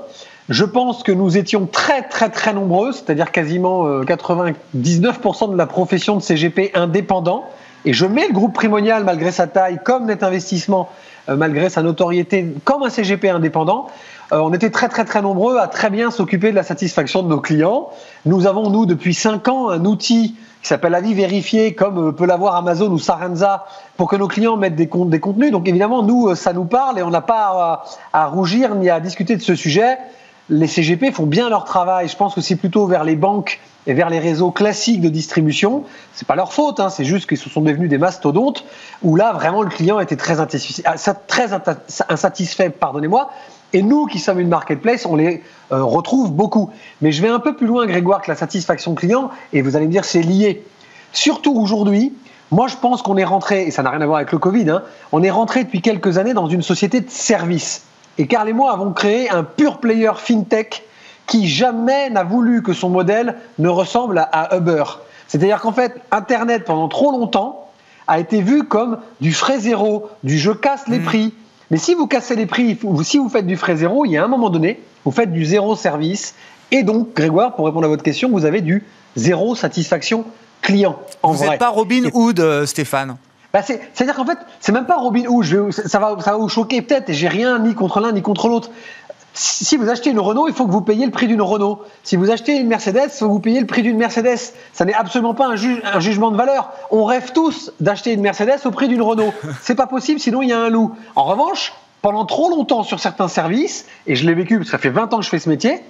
Je pense que nous étions très très très nombreux, c'est-à-dire quasiment 99% euh, de la profession de CGP indépendant. Et je mets le groupe Primonial, malgré sa taille, comme Net Investissement, euh, malgré sa notoriété, comme un CGP indépendant. Euh, on était très très très nombreux à très bien s'occuper de la satisfaction de nos clients. Nous avons, nous, depuis 5 ans, un outil qui s'appelle Avis Vérifié, comme peut l'avoir Amazon ou Sarenza, pour que nos clients mettent des, des contenus. Donc évidemment, nous, ça nous parle et on n'a pas à rougir ni à discuter de ce sujet les CGP font bien leur travail. Je pense que c'est plutôt vers les banques et vers les réseaux classiques de distribution. C'est pas leur faute, hein, c'est juste qu'ils se sont devenus des mastodontes où là vraiment le client était très, ah, insatisfait, pardonnez-moi. Et nous qui sommes une marketplace, on les euh, retrouve beaucoup. Mais je vais un peu plus loin, Grégoire, que la satisfaction client, et vous allez me dire c'est lié. Surtout aujourd'hui, moi je pense qu'on est rentré, et ça n'a rien à voir avec le Covid, hein, on est rentré depuis quelques années dans une société de service. Et Carl et moi avons créé un pure player fintech qui jamais n'a voulu que son modèle ne ressemble à Uber. C'est-à-dire qu'en fait, Internet, pendant trop longtemps, a été vu comme du frais zéro, du je casse les mmh. prix. Mais si vous cassez les prix, si vous faites du frais zéro, il y a un moment donné, vous faites du zéro service. Et donc, Grégoire, pour répondre à votre question, vous avez du zéro satisfaction client. En vous n'êtes pas Robin Hood, euh, Stéphane? Bah C'est-à-dire qu'en fait, c'est même pas Robin Hood. Je ça, va, ça va vous choquer peut-être, et j'ai rien ni contre l'un ni contre l'autre. Si vous achetez une Renault, il faut que vous payiez le prix d'une Renault. Si vous achetez une Mercedes, il faut que vous payiez le prix d'une Mercedes. Ça n'est absolument pas un, un, jugement de valeur. On rêve tous d'acheter une Mercedes au prix d'une Renault. C'est pas possible, sinon il y a un loup. En revanche, pendant trop longtemps sur certains services, et je l'ai vécu parce que ça fait 20 ans que je fais ce métier,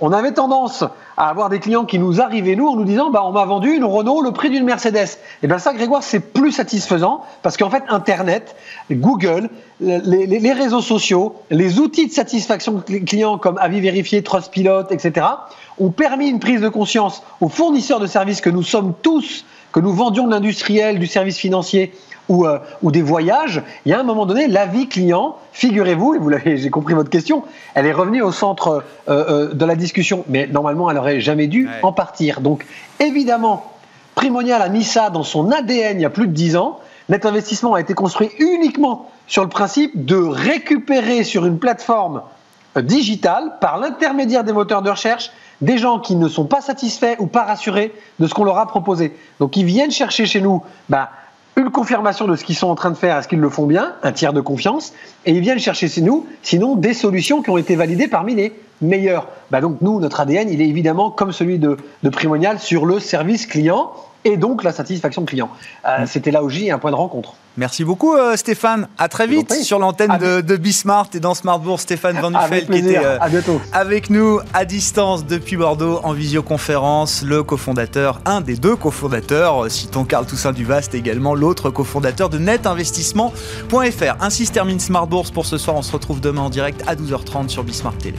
on avait tendance à avoir des clients qui nous arrivaient, nous, en nous disant bah, on m'a vendu une Renault le prix d'une Mercedes. Et bien ça, Grégoire, c'est plus satisfaisant parce qu'en fait, Internet, Google, les, réseaux sociaux, les outils de satisfaction client comme Avis Vérifié, Trustpilot, etc., ont permis une prise de conscience aux fournisseurs de services que nous sommes tous, que nous vendions de l'industriel, du service financier ou, euh, ou, des voyages, il y a un moment donné, la vie client, figurez-vous, et vous l'avez, j'ai compris votre question, elle est revenue au centre euh, euh, de la discussion, mais normalement, elle aurait jamais dû en partir. Donc, évidemment, Primonial a mis ça dans son ADN il y a plus de 10 ans. Net Investissement a été construit uniquement sur le principe de récupérer sur une plateforme digitale, par l'intermédiaire des moteurs de recherche, des gens qui ne sont pas satisfaits ou pas rassurés de ce qu'on leur a proposé. Donc, ils viennent chercher chez nous bah, une confirmation de ce qu'ils sont en train de faire, est-ce qu'ils le font bien, un tiers de confiance, et ils viennent chercher chez nous, sinon des solutions qui ont été validées parmi les meilleur. Bah donc nous, notre ADN, il est évidemment comme celui de, de Primonial sur le service client et donc la satisfaction client. Euh, C'était là aussi un point de rencontre. Merci beaucoup euh, Stéphane. À très vite sur l'antenne de, de Bismart et dans Smartbourg. Stéphane Van Nuffel qui était euh, avec nous à distance depuis Bordeaux en visioconférence. Le cofondateur, un des deux cofondateurs, citons Carl Toussaint Duvast également, l'autre cofondateur de netinvestissement.fr. Ainsi se termine Smartbourg pour ce soir. On se retrouve demain en direct à 12h30 sur Bismart Télé.